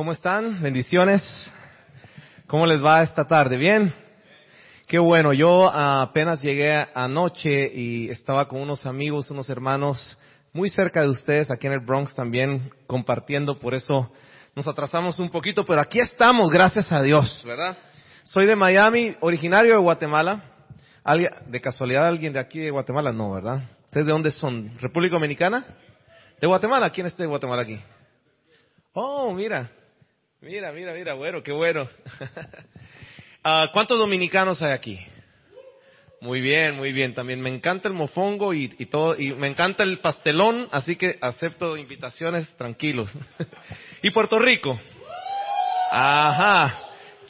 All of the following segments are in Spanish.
¿Cómo están? Bendiciones. ¿Cómo les va esta tarde? ¿Bien? Qué bueno. Yo apenas llegué anoche y estaba con unos amigos, unos hermanos muy cerca de ustedes, aquí en el Bronx también, compartiendo. Por eso nos atrasamos un poquito, pero aquí estamos, gracias a Dios, ¿verdad? Soy de Miami, originario de Guatemala. ¿De casualidad alguien de aquí de Guatemala? No, ¿verdad? ¿Ustedes de dónde son? ¿República Dominicana? ¿De Guatemala? ¿Quién está de Guatemala aquí? Oh, mira. Mira, mira, mira, bueno, qué bueno. uh, ¿Cuántos dominicanos hay aquí? Muy bien, muy bien. También me encanta el mofongo y, y, todo, y me encanta el pastelón, así que acepto invitaciones tranquilos. ¿Y Puerto Rico? Ajá.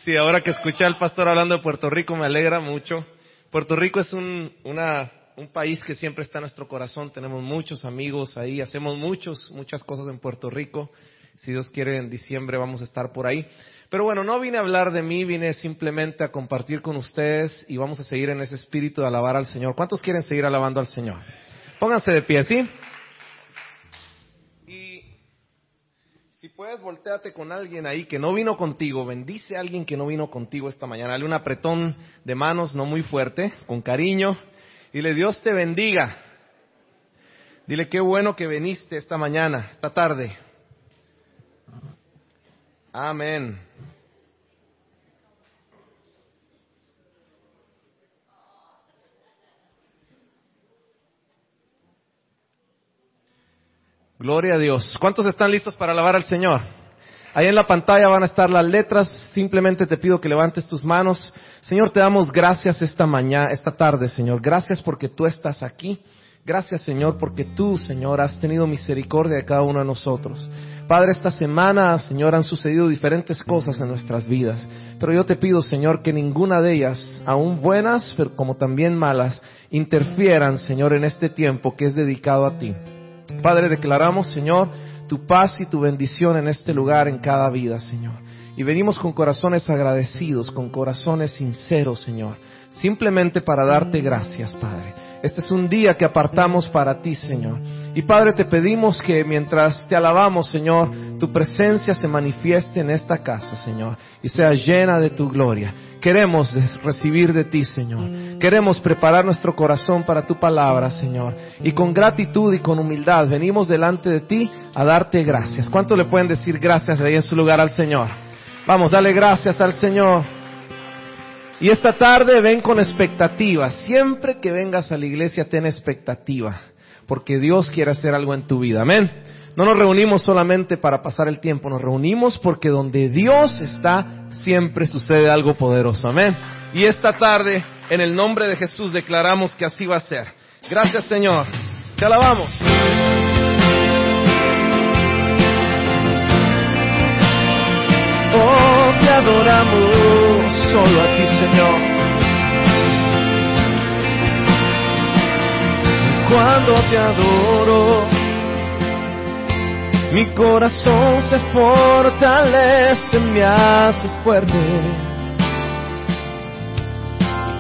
Sí, ahora que escuché al pastor hablando de Puerto Rico me alegra mucho. Puerto Rico es un, una, un país que siempre está en nuestro corazón. Tenemos muchos amigos ahí, hacemos muchos, muchas cosas en Puerto Rico. Si Dios quiere, en diciembre vamos a estar por ahí. Pero bueno, no vine a hablar de mí, vine simplemente a compartir con ustedes y vamos a seguir en ese espíritu de alabar al Señor. ¿Cuántos quieren seguir alabando al Señor? Pónganse de pie, ¿sí? Y si puedes, volteate con alguien ahí que no vino contigo. Bendice a alguien que no vino contigo esta mañana. Dale un apretón de manos, no muy fuerte, con cariño. Dile, Dios te bendiga. Dile, qué bueno que viniste esta mañana, esta tarde. Amén. Gloria a Dios. ¿Cuántos están listos para alabar al Señor? Ahí en la pantalla van a estar las letras. Simplemente te pido que levantes tus manos. Señor, te damos gracias esta mañana, esta tarde, Señor. Gracias porque tú estás aquí. Gracias, Señor, porque tú, Señor, has tenido misericordia de cada uno de nosotros. Padre, esta semana, Señor, han sucedido diferentes cosas en nuestras vidas, pero yo te pido, Señor, que ninguna de ellas, aún buenas, pero como también malas, interfieran, Señor, en este tiempo que es dedicado a ti. Padre, declaramos, Señor, tu paz y tu bendición en este lugar, en cada vida, Señor. Y venimos con corazones agradecidos, con corazones sinceros, Señor, simplemente para darte gracias, Padre. Este es un día que apartamos para ti, Señor. Y Padre, te pedimos que mientras te alabamos, Señor, tu presencia se manifieste en esta casa, Señor, y sea llena de tu gloria. Queremos recibir de ti, Señor. Queremos preparar nuestro corazón para tu palabra, Señor. Y con gratitud y con humildad venimos delante de ti a darte gracias. ¿Cuánto le pueden decir gracias ahí en su lugar al Señor? Vamos, dale gracias al Señor. Y esta tarde ven con expectativa. Siempre que vengas a la iglesia, ten expectativa porque Dios quiere hacer algo en tu vida. Amén. No nos reunimos solamente para pasar el tiempo, nos reunimos porque donde Dios está siempre sucede algo poderoso. Amén. Y esta tarde, en el nombre de Jesús, declaramos que así va a ser. Gracias Señor. Te alabamos. Oh, te adoramos solo a ti, Señor. cuando te adoro. Mi corazón se fortalece, me haces fuerte.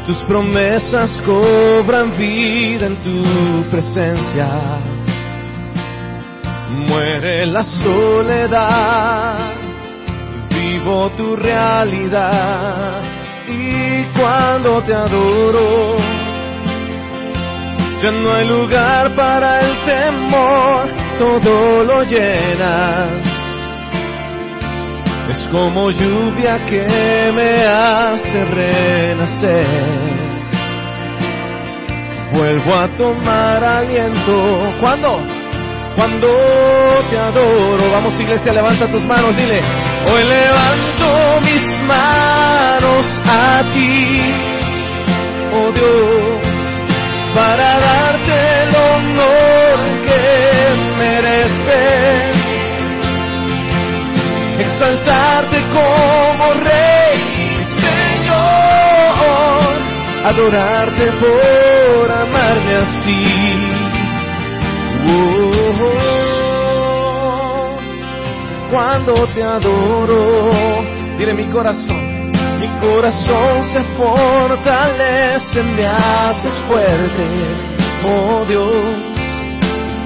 Tus promesas cobran vida en tu presencia. Muere la soledad, vivo tu realidad. Y cuando te adoro, ya no hay lugar para el temor, todo lo llenas. Es como lluvia que me hace renacer. Vuelvo a tomar aliento. ¿Cuándo? Cuando te adoro. Vamos iglesia, levanta tus manos, dile. Hoy levanto mis manos a ti, oh Dios para darte el honor que mereces, exaltarte como Rey, Señor, adorarte por amarme así. Oh, cuando te adoro, dile mi corazón mi corazón se fortalece, me haces fuerte, oh Dios.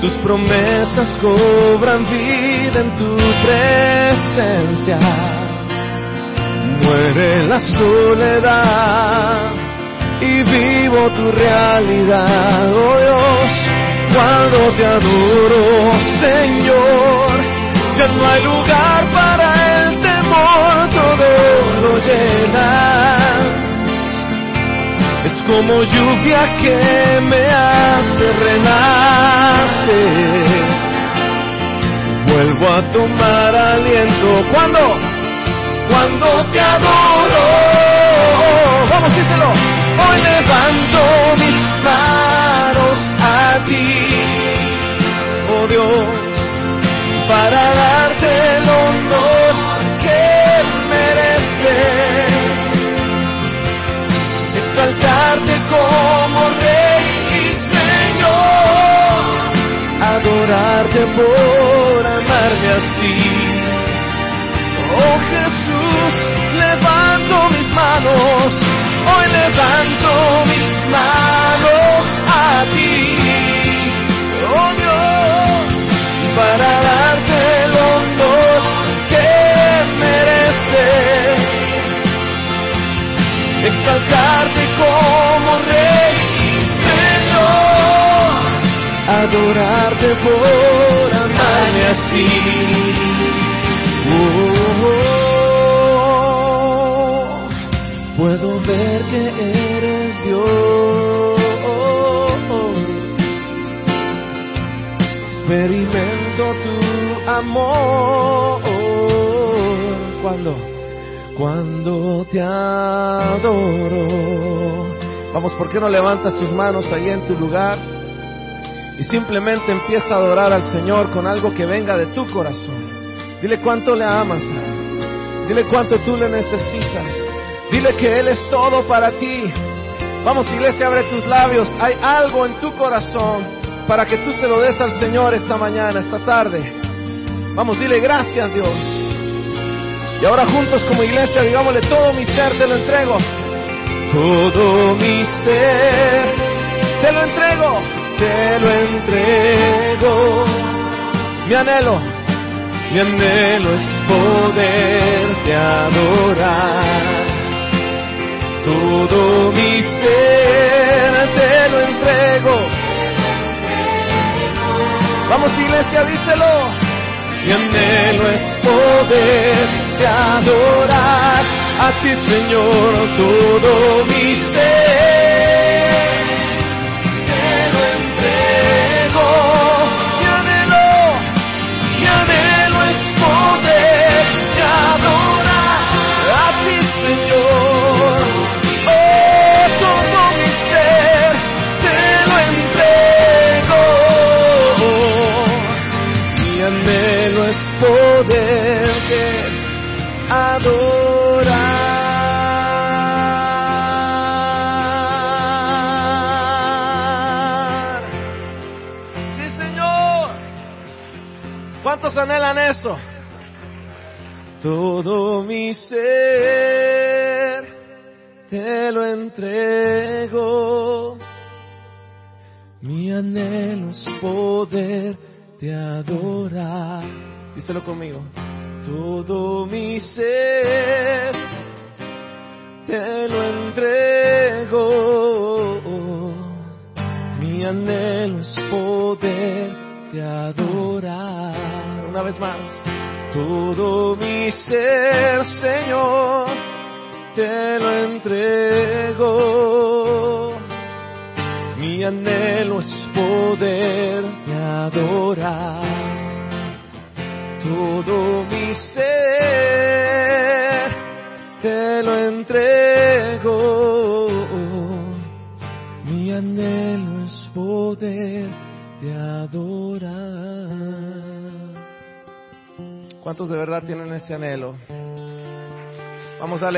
tus promesas cobran vida en tu presencia. Muere la soledad y vivo tu realidad, oh Dios, cuando te adoro, Señor, ya no hay lugar para el temor, todo lo llenas es como lluvia que me hace renacer. Vuelvo a tomar aliento cuando, cuando te adoro. Vamos, díselo. Hoy levanto mis por amarme así. Oh Jesús, levanto mis manos, hoy levanto mis manos a ti. Oh Dios, para darte el honor que mereces exaltarte adorarte por amarme así. Puedo ver que eres Dios. Experimento tu amor. ¿Cuándo? cuando te adoro. Vamos, ¿por qué no levantas tus manos ahí en tu lugar? Y simplemente empieza a adorar al Señor con algo que venga de tu corazón. Dile cuánto le amas. Dile cuánto tú le necesitas. Dile que Él es todo para ti. Vamos, iglesia, abre tus labios. Hay algo en tu corazón para que tú se lo des al Señor esta mañana, esta tarde. Vamos, dile gracias, Dios. Y ahora juntos como iglesia, digámosle, todo mi ser te lo entrego. Todo mi ser te lo entrego, te lo entrego. Mi anhelo, mi anhelo es poderte adorar. Todo mi ser te lo entrego. Vamos iglesia, díselo. Mi anhelo es poderte adorar a ti, Señor, todo mi ser.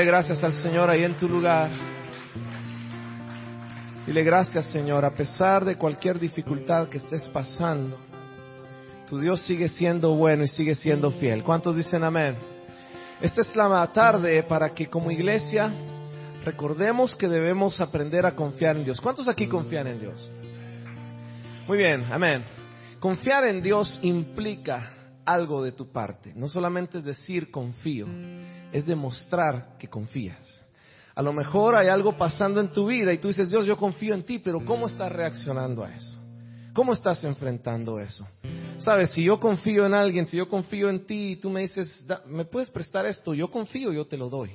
Gracias al Señor ahí en tu lugar. Dile gracias Señor, a pesar de cualquier dificultad que estés pasando. Tu Dios sigue siendo bueno y sigue siendo fiel. ¿Cuántos dicen amén? Esta es la tarde para que como iglesia recordemos que debemos aprender a confiar en Dios. ¿Cuántos aquí confían en Dios? Muy bien, amén. Confiar en Dios implica algo de tu parte. No solamente es decir confío, es demostrar que confías. A lo mejor hay algo pasando en tu vida y tú dices, Dios, yo confío en ti, pero ¿cómo estás reaccionando a eso? ¿Cómo estás enfrentando eso? Sabes, si yo confío en alguien, si yo confío en ti y tú me dices, ¿me puedes prestar esto? Yo confío, yo te lo doy.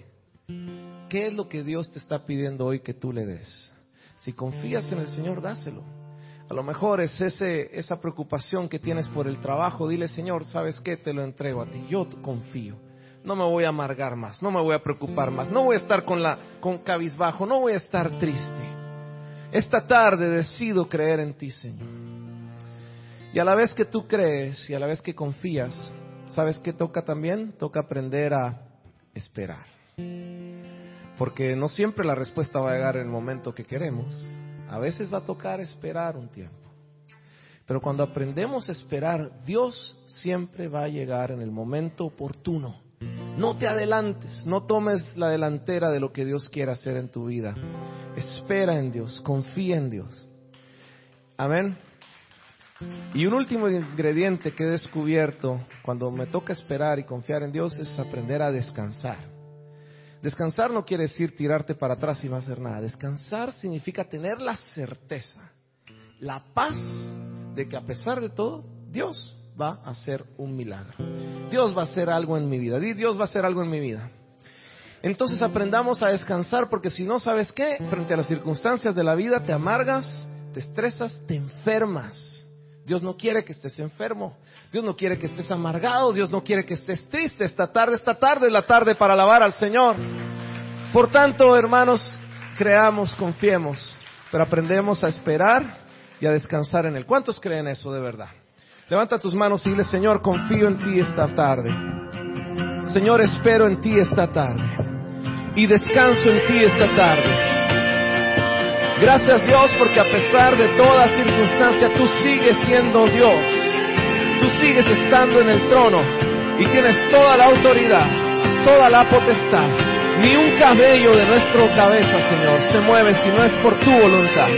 ¿Qué es lo que Dios te está pidiendo hoy que tú le des? Si confías en el Señor, dáselo. A lo mejor es ese, esa preocupación que tienes por el trabajo. Dile, Señor, ¿sabes qué? Te lo entrego a ti. Yo confío. No me voy a amargar más, no me voy a preocupar más, no voy a estar con la con cabizbajo, no voy a estar triste. Esta tarde decido creer en ti, Señor. Y a la vez que tú crees y a la vez que confías, ¿sabes qué toca también? Toca aprender a esperar. Porque no siempre la respuesta va a llegar en el momento que queremos. A veces va a tocar esperar un tiempo. Pero cuando aprendemos a esperar, Dios siempre va a llegar en el momento oportuno. No te adelantes, no tomes la delantera de lo que Dios quiere hacer en tu vida. Espera en Dios, confía en Dios. Amén. Y un último ingrediente que he descubierto cuando me toca esperar y confiar en Dios es aprender a descansar. Descansar no quiere decir tirarte para atrás y no hacer nada. Descansar significa tener la certeza, la paz de que a pesar de todo, Dios va a hacer un milagro. Dios va a hacer algo en mi vida. Dios va a hacer algo en mi vida. Entonces aprendamos a descansar porque si no sabes qué, frente a las circunstancias de la vida te amargas, te estresas, te enfermas. Dios no quiere que estés enfermo. Dios no quiere que estés amargado. Dios no quiere que estés triste. Esta tarde, esta tarde es la tarde para alabar al Señor. Por tanto, hermanos, creamos, confiemos, pero aprendemos a esperar y a descansar en Él. ¿Cuántos creen eso de verdad? Levanta tus manos y dile, Señor, confío en ti esta tarde. Señor, espero en ti esta tarde. Y descanso en ti esta tarde. Gracias Dios porque a pesar de toda circunstancia tú sigues siendo Dios. Tú sigues estando en el trono y tienes toda la autoridad, toda la potestad. Ni un cabello de nuestra cabeza, Señor, se mueve si no es por tu voluntad.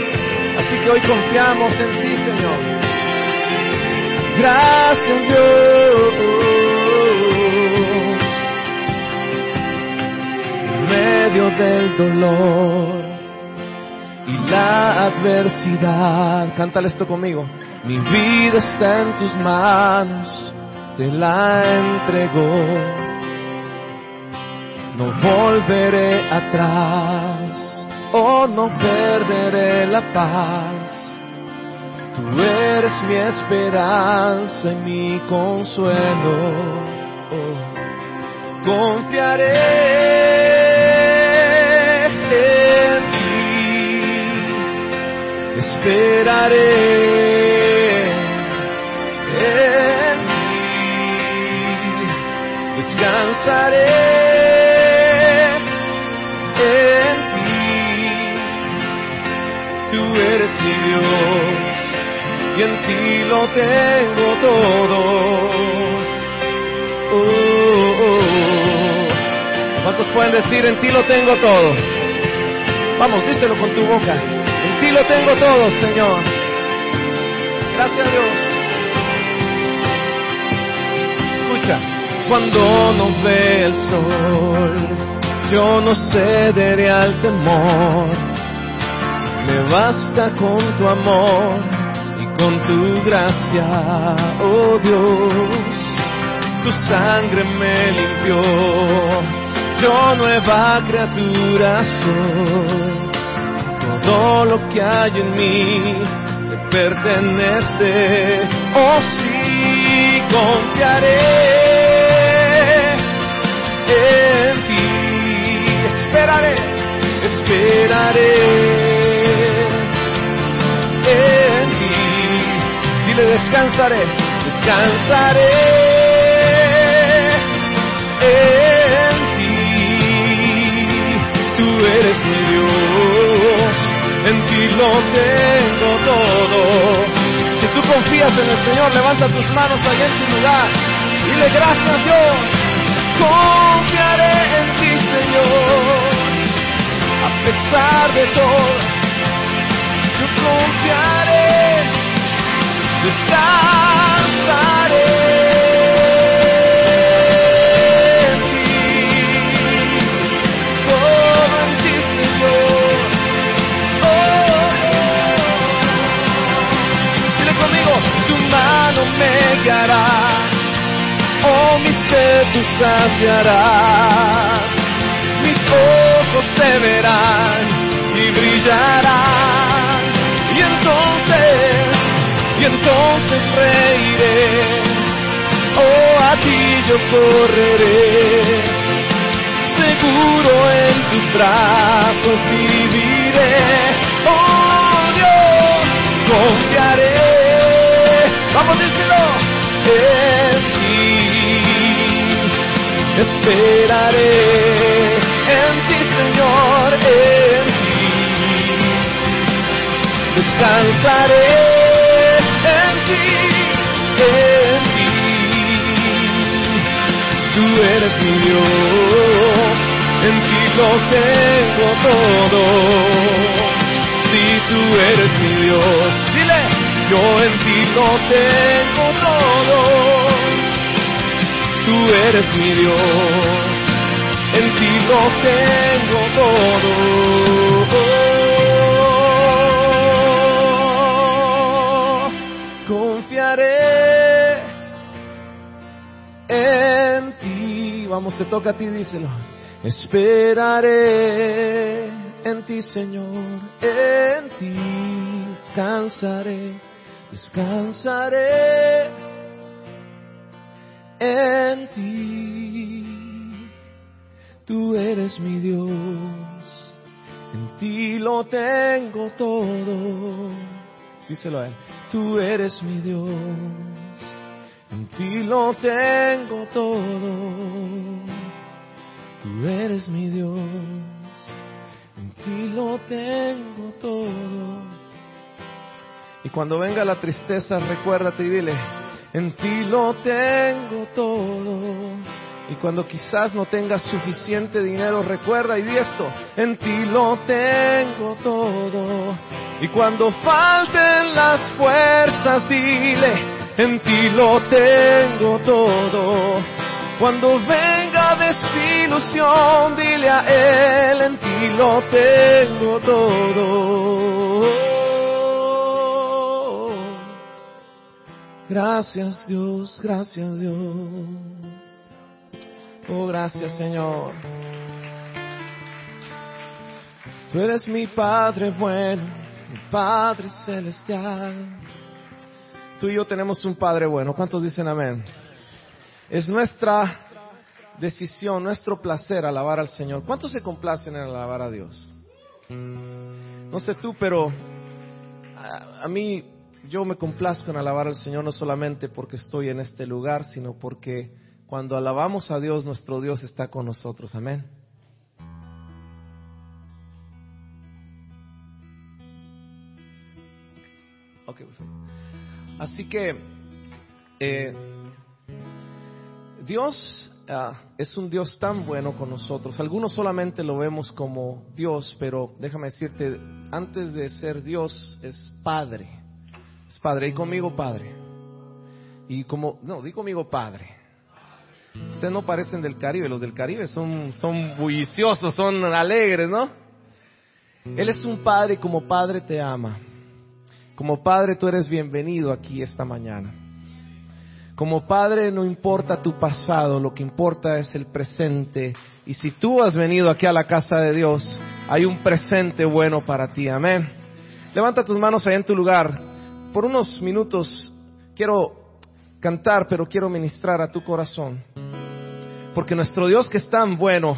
Así que hoy confiamos en ti, Señor. Gracias Dios. En medio del dolor y la adversidad, cántale esto conmigo. Mi vida está en tus manos, te la entrego. No volveré atrás, oh no perderé la paz Tú eres mi esperanza y mi consuelo. confiaré en ti. Esperaré en ti. Descansaré en ti. Tú eres mi Dios y en ti lo tengo todo. Oh, oh. ¿Cuántos pueden decir en ti lo tengo todo? Vamos, díselo con tu boca. En ti lo tengo todo, Señor. Gracias a Dios. Escucha, cuando no ve el sol, yo no cederé al temor. Me basta con tu amor con tu gracia, oh Dios, tu sangre me limpió, yo nueva criatura soy, todo lo que hay en mí te pertenece, oh sí, confiaré en ti, esperaré, esperaré. Dile descansaré, descansaré en ti. Tú eres mi Dios, en ti lo tengo todo. Si tú confías en el Señor, levanta tus manos allá en tu lugar. Dile gracias Dios, confiaré en ti Señor, a pesar de todo, yo confiaré saciarás. Mis ojos te verán y brillarán. Reiré. Oh, a ti yo correré. Seguro en tus brazos viviré. Oh, Dios, confiaré. Vamos, díselo esperaré en ti, Señor, en ti. Descansaré Tú eres mi Dios, en ti lo tengo todo. Si tú eres mi Dios, dile, yo en ti lo tengo todo tú eres mi Dios, en ti lo tengo todo. Vamos, te toca a ti, díselo. Esperaré en ti, Señor, en ti descansaré, descansaré en ti. Tú eres mi Dios, en ti lo tengo todo. Díselo a él. Tú eres mi Dios, en ti lo tengo todo. Tú eres mi Dios, en ti lo tengo todo. Y cuando venga la tristeza, recuérdate y dile, en ti lo tengo todo. Y cuando quizás no tengas suficiente dinero, recuerda y di esto, en ti lo tengo todo. Y cuando falten las fuerzas, dile, en ti lo tengo todo. Cuando venga desilusión, dile a Él, en ti lo tengo todo. Gracias Dios, gracias Dios. Oh, gracias Señor. Tú eres mi Padre bueno, mi Padre celestial. Tú y yo tenemos un Padre bueno. ¿Cuántos dicen amén? Es nuestra decisión, nuestro placer alabar al Señor. ¿Cuántos se complacen en alabar a Dios? No sé tú, pero a, mí yo me complazco en alabar al Señor no solamente porque estoy en este lugar, sino porque cuando alabamos a Dios, nuestro Dios está con nosotros. Amén. Así que eh, Dios ah, es un Dios tan bueno con nosotros. Algunos solamente lo vemos como Dios, pero déjame decirte, antes de ser Dios es Padre. Padre, y conmigo Padre. Y como, no, di conmigo Padre. Ustedes no parecen del Caribe, los del Caribe son, son bulliciosos, son alegres, ¿no? Él es un Padre y como Padre te ama. Como Padre tú eres bienvenido aquí esta mañana. Como Padre no importa tu pasado, lo que importa es el presente. Y si tú has venido aquí a la casa de Dios, hay un presente bueno para ti. Amén. Levanta tus manos ahí en tu lugar por unos minutos quiero cantar, pero quiero ministrar a tu corazón. Porque nuestro Dios que es tan bueno,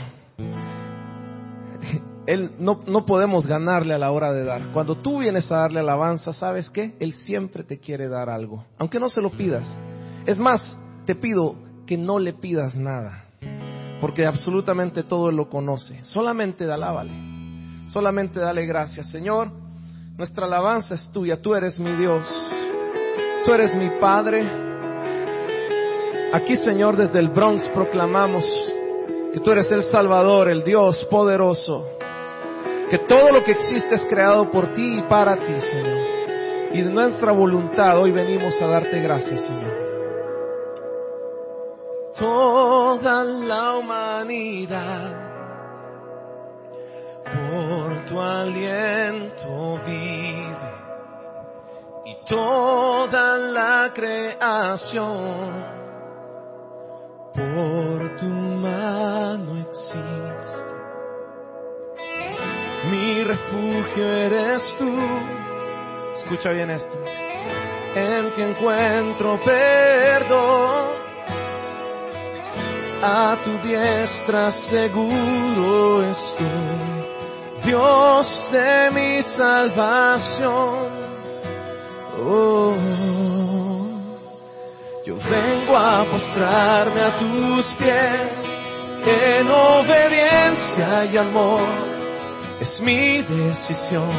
Él no, no podemos ganarle a la hora de dar. Cuando tú vienes a darle alabanza, ¿sabes qué? Él siempre te quiere dar algo, aunque no se lo pidas. Es más, te pido que no le pidas nada, porque absolutamente todo Él lo conoce. Solamente alábale, solamente dale gracias. Señor, nuestra alabanza es tuya, tú eres mi Dios, tú eres mi Padre. Aquí, Señor, desde el Bronx proclamamos que tú eres el Salvador, el Dios poderoso, que todo lo que existe es creado por ti y para ti, Señor. y de nuestra voluntad, hoy venimos a darte gracias, Señor. Toda la humanidad por tu aliento vive y toda la creación por tu mano existe. Mi refugio eres tú. Escucha bien esto. En que encuentro perdón. A tu diestra seguro estoy. Dios de mi salvación. Oh, yo vengo a postrarme a tus pies en obediencia y amor. Es mi decisión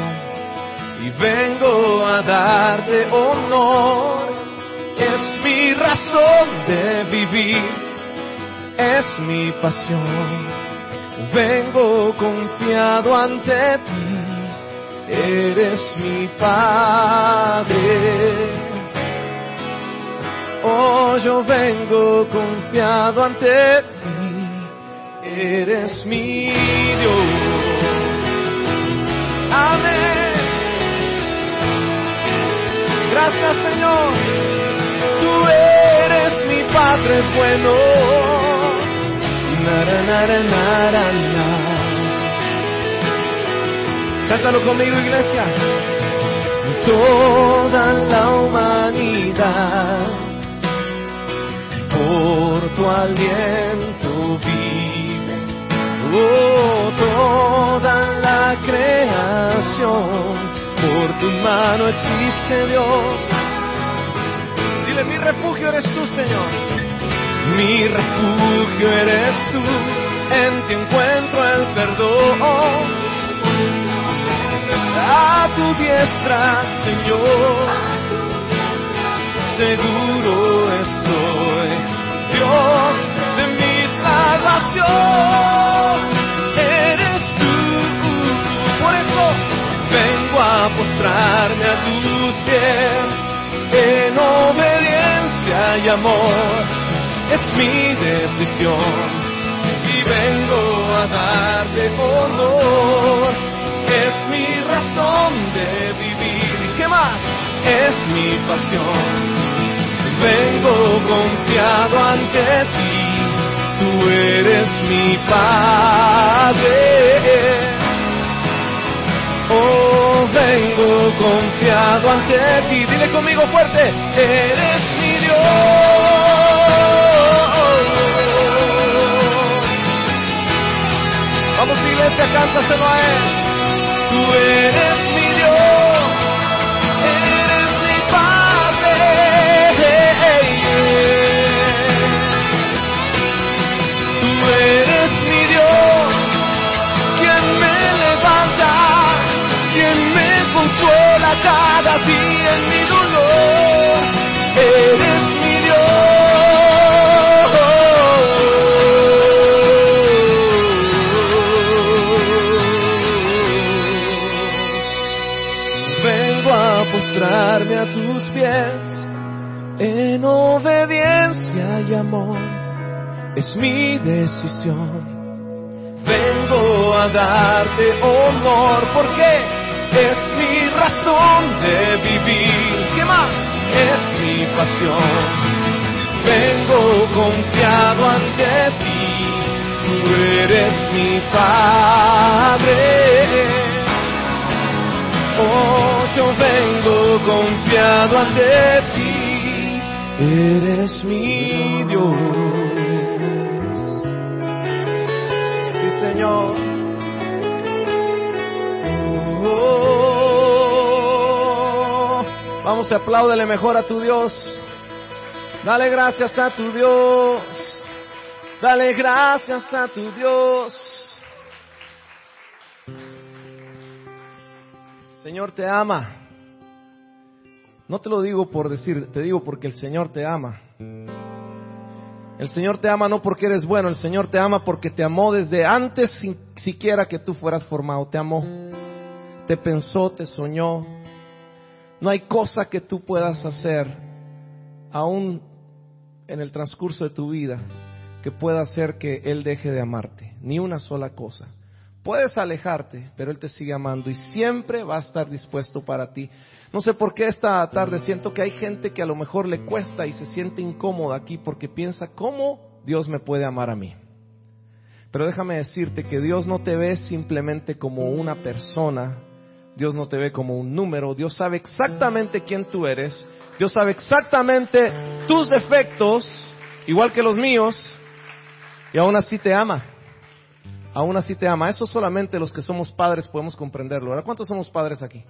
y vengo a darte honor. Es mi razón de vivir, es mi pasión vengo confiado ante ti, eres mi Padre. Oh, yo vengo confiado ante ti, eres mi Dios. Amén. Gracias Señor, tú eres mi Padre bueno Cántalo conmigo, iglesia. Toda la humanidad por tu aliento vive. Oh, toda la por tu mano existe Dios. Dile, mi refugio eres tú, Señor mi refugio eres tú, en ti encuentro el perdón. A tu diestra, Señor, seguro estoy, Dios de mi salvación. A postrarme a tus pies en obediencia y amor es mi decisión y vengo a darte honor. Es mi razón de vivir. ¿Qué más? Es mi pasión. Vengo confiado ante ti. Tú eres mi Padre. Oh, vengo confiado ante ti. Dile conmigo fuerte. Eres mi Dios. Vamos iglesia, cántaselo a Él. Tú eres mi y amor. Es mi decisión. Vengo a darte honor porque es mi razón de vivir. ¿Qué más? Es mi pasión. Vengo confiado ante ti. Tú eres mi Padre. Oh, yo vengo confiado ante ti, eres mi Dios. Sí, Señor. Oh, vamos, apláudele mejor a tu Dios. Dale gracias a tu Dios. Dale gracias a tu Dios. Señor te ama. No te lo digo por decir, te digo porque el Señor te ama. El Señor te ama no porque eres bueno, el Señor te ama porque te amó desde antes sin, siquiera que tú fueras formado. Te amó, te pensó, te soñó, No hay cosa que tú puedas hacer, aún en el transcurso de tu vida, que pueda hacer que Él deje de amarte. Ni una sola cosa. Puedes alejarte, pero Él te sigue amando y siempre va a estar dispuesto para ti. No sé por qué esta tarde siento que hay gente que a lo mejor le cuesta y se siente incómoda aquí porque piensa, ¿cómo Dios me puede amar a mí? Pero déjame decirte que Dios no te ve simplemente como una persona, Dios no te ve como un número, Dios sabe exactamente quién tú eres, Dios sabe exactamente tus defectos, igual que los míos, y aún así te ama. Aún así te ama. Eso solamente los que somos padres podemos comprenderlo. ¿Cuántos somos padres aquí?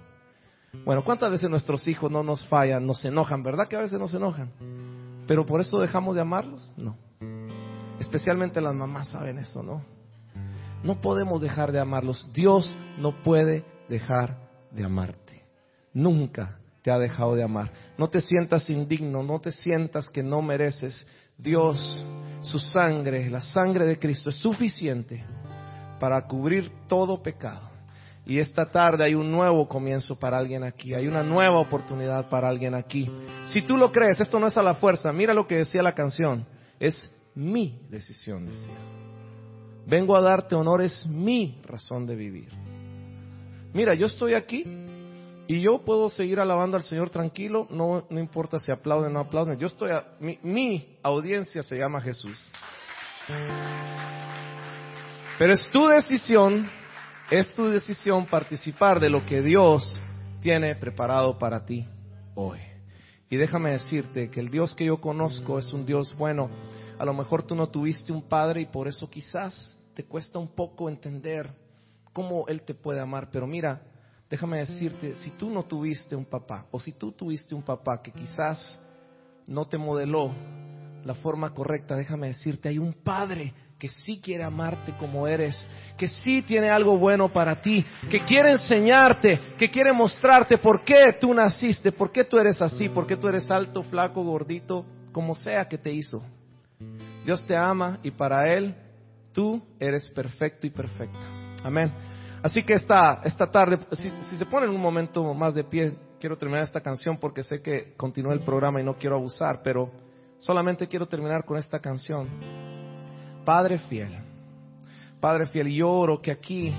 Bueno, ¿cuántas veces nuestros hijos no nos fallan, nos enojan? ¿Verdad que a veces nos enojan? Pero por eso dejamos de amarlos? No. Especialmente las mamás saben eso, ¿no? No podemos dejar de amarlos. Dios no puede dejar de amarte. Nunca te ha dejado de amar. No te sientas indigno, no te sientas que no mereces. Dios, su sangre, la sangre de Cristo es suficiente para cubrir todo pecado. Y esta tarde hay un nuevo comienzo para alguien aquí, hay una nueva oportunidad para alguien aquí. Si tú lo crees, esto no es a la fuerza, mira lo que decía la canción, es mi decisión, decía. Vengo a darte honor, es mi razón de vivir. Mira, yo estoy aquí y yo puedo seguir alabando al Señor tranquilo, no, no importa si aplauden o no aplauden. Yo estoy, mi, mi audiencia se llama Jesús. Pero es tu decisión es tu decisión participar de lo que Dios tiene preparado para ti hoy. Y déjame decirte que el Dios que yo conozco es un Dios bueno. A lo mejor tú no tuviste un padre y por eso quizás te cuesta un poco entender cómo Él te puede amar. Pero mira, déjame decirte, si tú no tuviste un papá o si tú tuviste un papá que quizás no te modeló la forma correcta, déjame decirte, hay un padre que sí quiere amarte como eres, que sí tiene algo bueno para ti, que quiere enseñarte, que quiere mostrarte por qué tú naciste, por qué tú eres así, por qué tú eres alto, flaco, gordito, como sea que te hizo. Dios te ama y para Él tú eres perfecto y perfecta. Amén. Así que esta, esta tarde, si, si se ponen un momento más de pie, quiero terminar esta canción porque sé que continúa el programa y no quiero abusar, pero solamente quiero terminar con esta canción. Padre fiel, Padre fiel, y oro que aquí,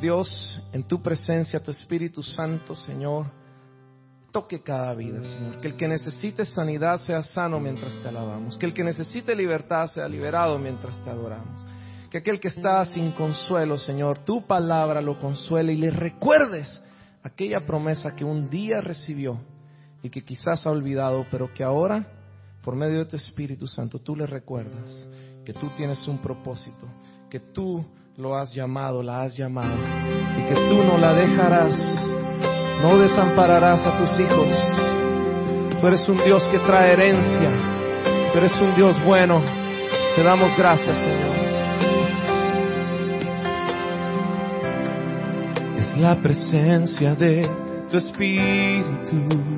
Dios, en tu presencia, tu Espíritu Santo, Señor, toque cada vida, Señor. Que el que necesite sanidad sea sano mientras te alabamos. Que el que necesite libertad sea liberado mientras te adoramos. Que aquel que está sin consuelo, Señor, tu palabra lo consuele y le recuerdes aquella promesa que un día recibió y que quizás ha olvidado, pero que ahora, por medio de tu Espíritu Santo, tú le recuerdas que tú tienes un propósito, que tú lo has llamado, la has llamado, y que tú no la dejarás, no desampararás a tus hijos. Tú eres un Dios que trae herencia, tú eres un Dios bueno. Te damos gracias, Señor. Es la presencia de tu Espíritu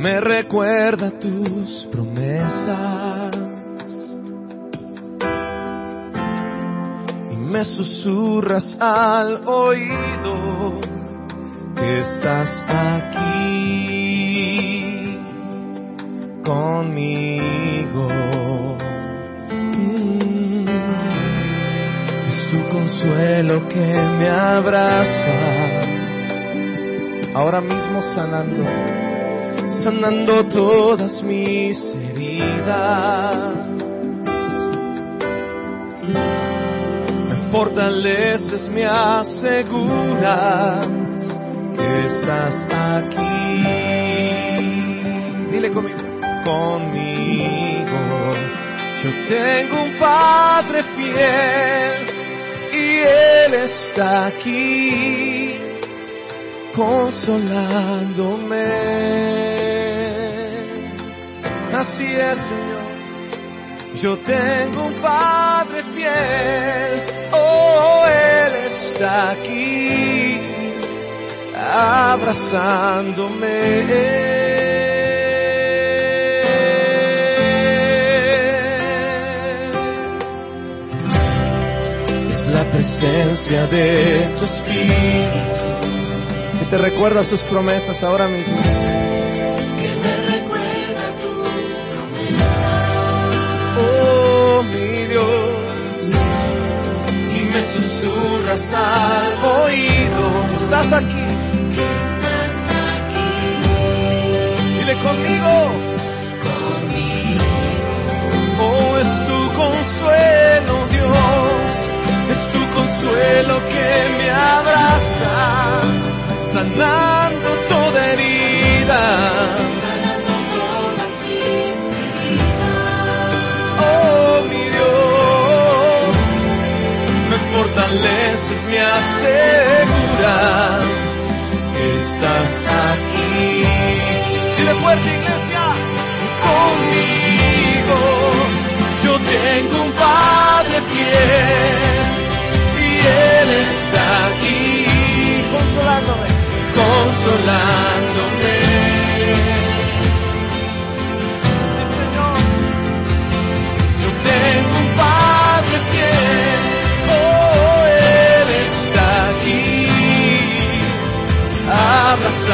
me recuerda tus promesas y me susurras al oído que estás aquí conmigo. Mm. Es tu consuelo que me abraza, ahora mismo sanando sanando todas mis heridas. Me fortaleces, me aseguras que estás aquí. Dile conmigo, conmigo. Yo tengo un Padre fiel y Él está aquí consolándome. Así es, Señor. Yo tengo un Padre fiel, oh, Él está aquí, abrazándome. Es la presencia de tu Espíritu te recuerda sus promesas ahora mismo. Susurras al oído. Estás aquí. estás aquí Dile conmigo. conmigo. Oh, es tu consuelo, Dios. Es tu consuelo que me abraza, sanando toda herida. sanando me aseguras que estás aquí. Dile fuerte, iglesia, conmigo. Yo tengo un Padre fiel y Él está aquí consolándome, consolándome.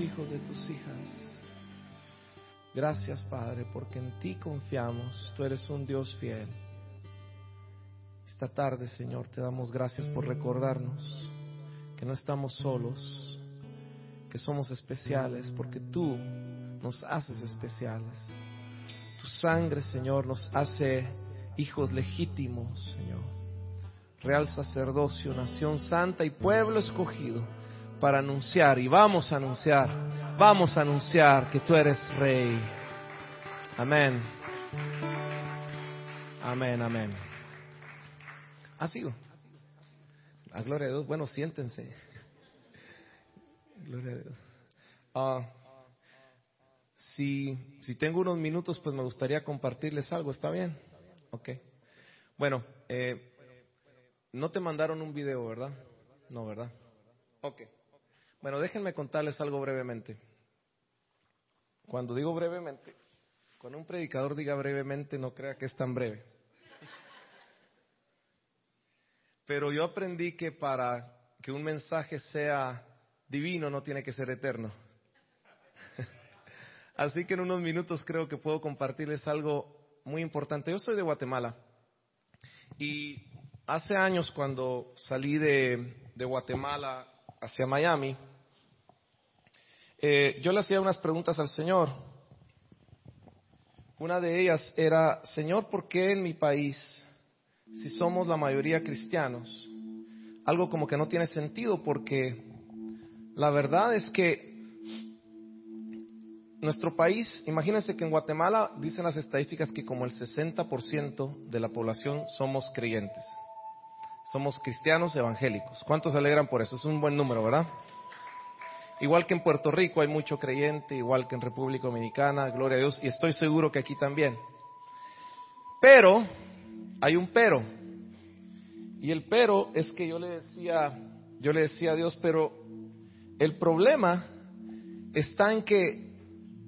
hijos, de tus hijas. Gracias, Padre, porque en ti confiamos. Tú eres un Dios fiel. Esta tarde, Señor, te damos gracias por recordarnos que no estamos solos, que somos especiales, porque tú nos haces especiales. Tu sangre, Señor, nos hace hijos legítimos, Señor. Real sacerdocio, nación santa y pueblo escogido para anunciar, y vamos a anunciar, vamos a anunciar que tú eres rey. Amén. Amén, amén. ¿Ha sido? A gloria a Dios. Bueno, siéntense. Gloria a Dios. Ah, si, si tengo unos minutos, pues me gustaría compartirles algo. ¿Está bien? Ok. Bueno, eh, no te mandaron un video, ¿verdad? No, ¿verdad? Ok. Bueno, déjenme contarles algo brevemente. Cuando digo brevemente, cuando un predicador diga brevemente, no crea que es tan breve. Pero yo aprendí que para que un mensaje sea divino no tiene que ser eterno. Así que en unos minutos creo que puedo compartirles algo muy importante. Yo soy de Guatemala y hace años cuando salí de, Guatemala hacia Miami, eh, yo le hacía unas preguntas al Señor. Una de ellas era, Señor, ¿por qué en mi país, si somos la mayoría cristianos, algo como que no tiene sentido porque la verdad es que nuestro país, imagínense que en Guatemala dicen las estadísticas que como el 60% de la población somos creyentes. Somos cristianos evangélicos. ¿Cuántos se alegran por eso? Es un buen número, ¿verdad? Igual que en Puerto Rico hay mucho creyente, igual que en República Dominicana, gloria a Dios, y estoy seguro que aquí también. Pero, hay un pero. Y el pero es que yo le decía, yo le decía a Dios, pero el problema está en que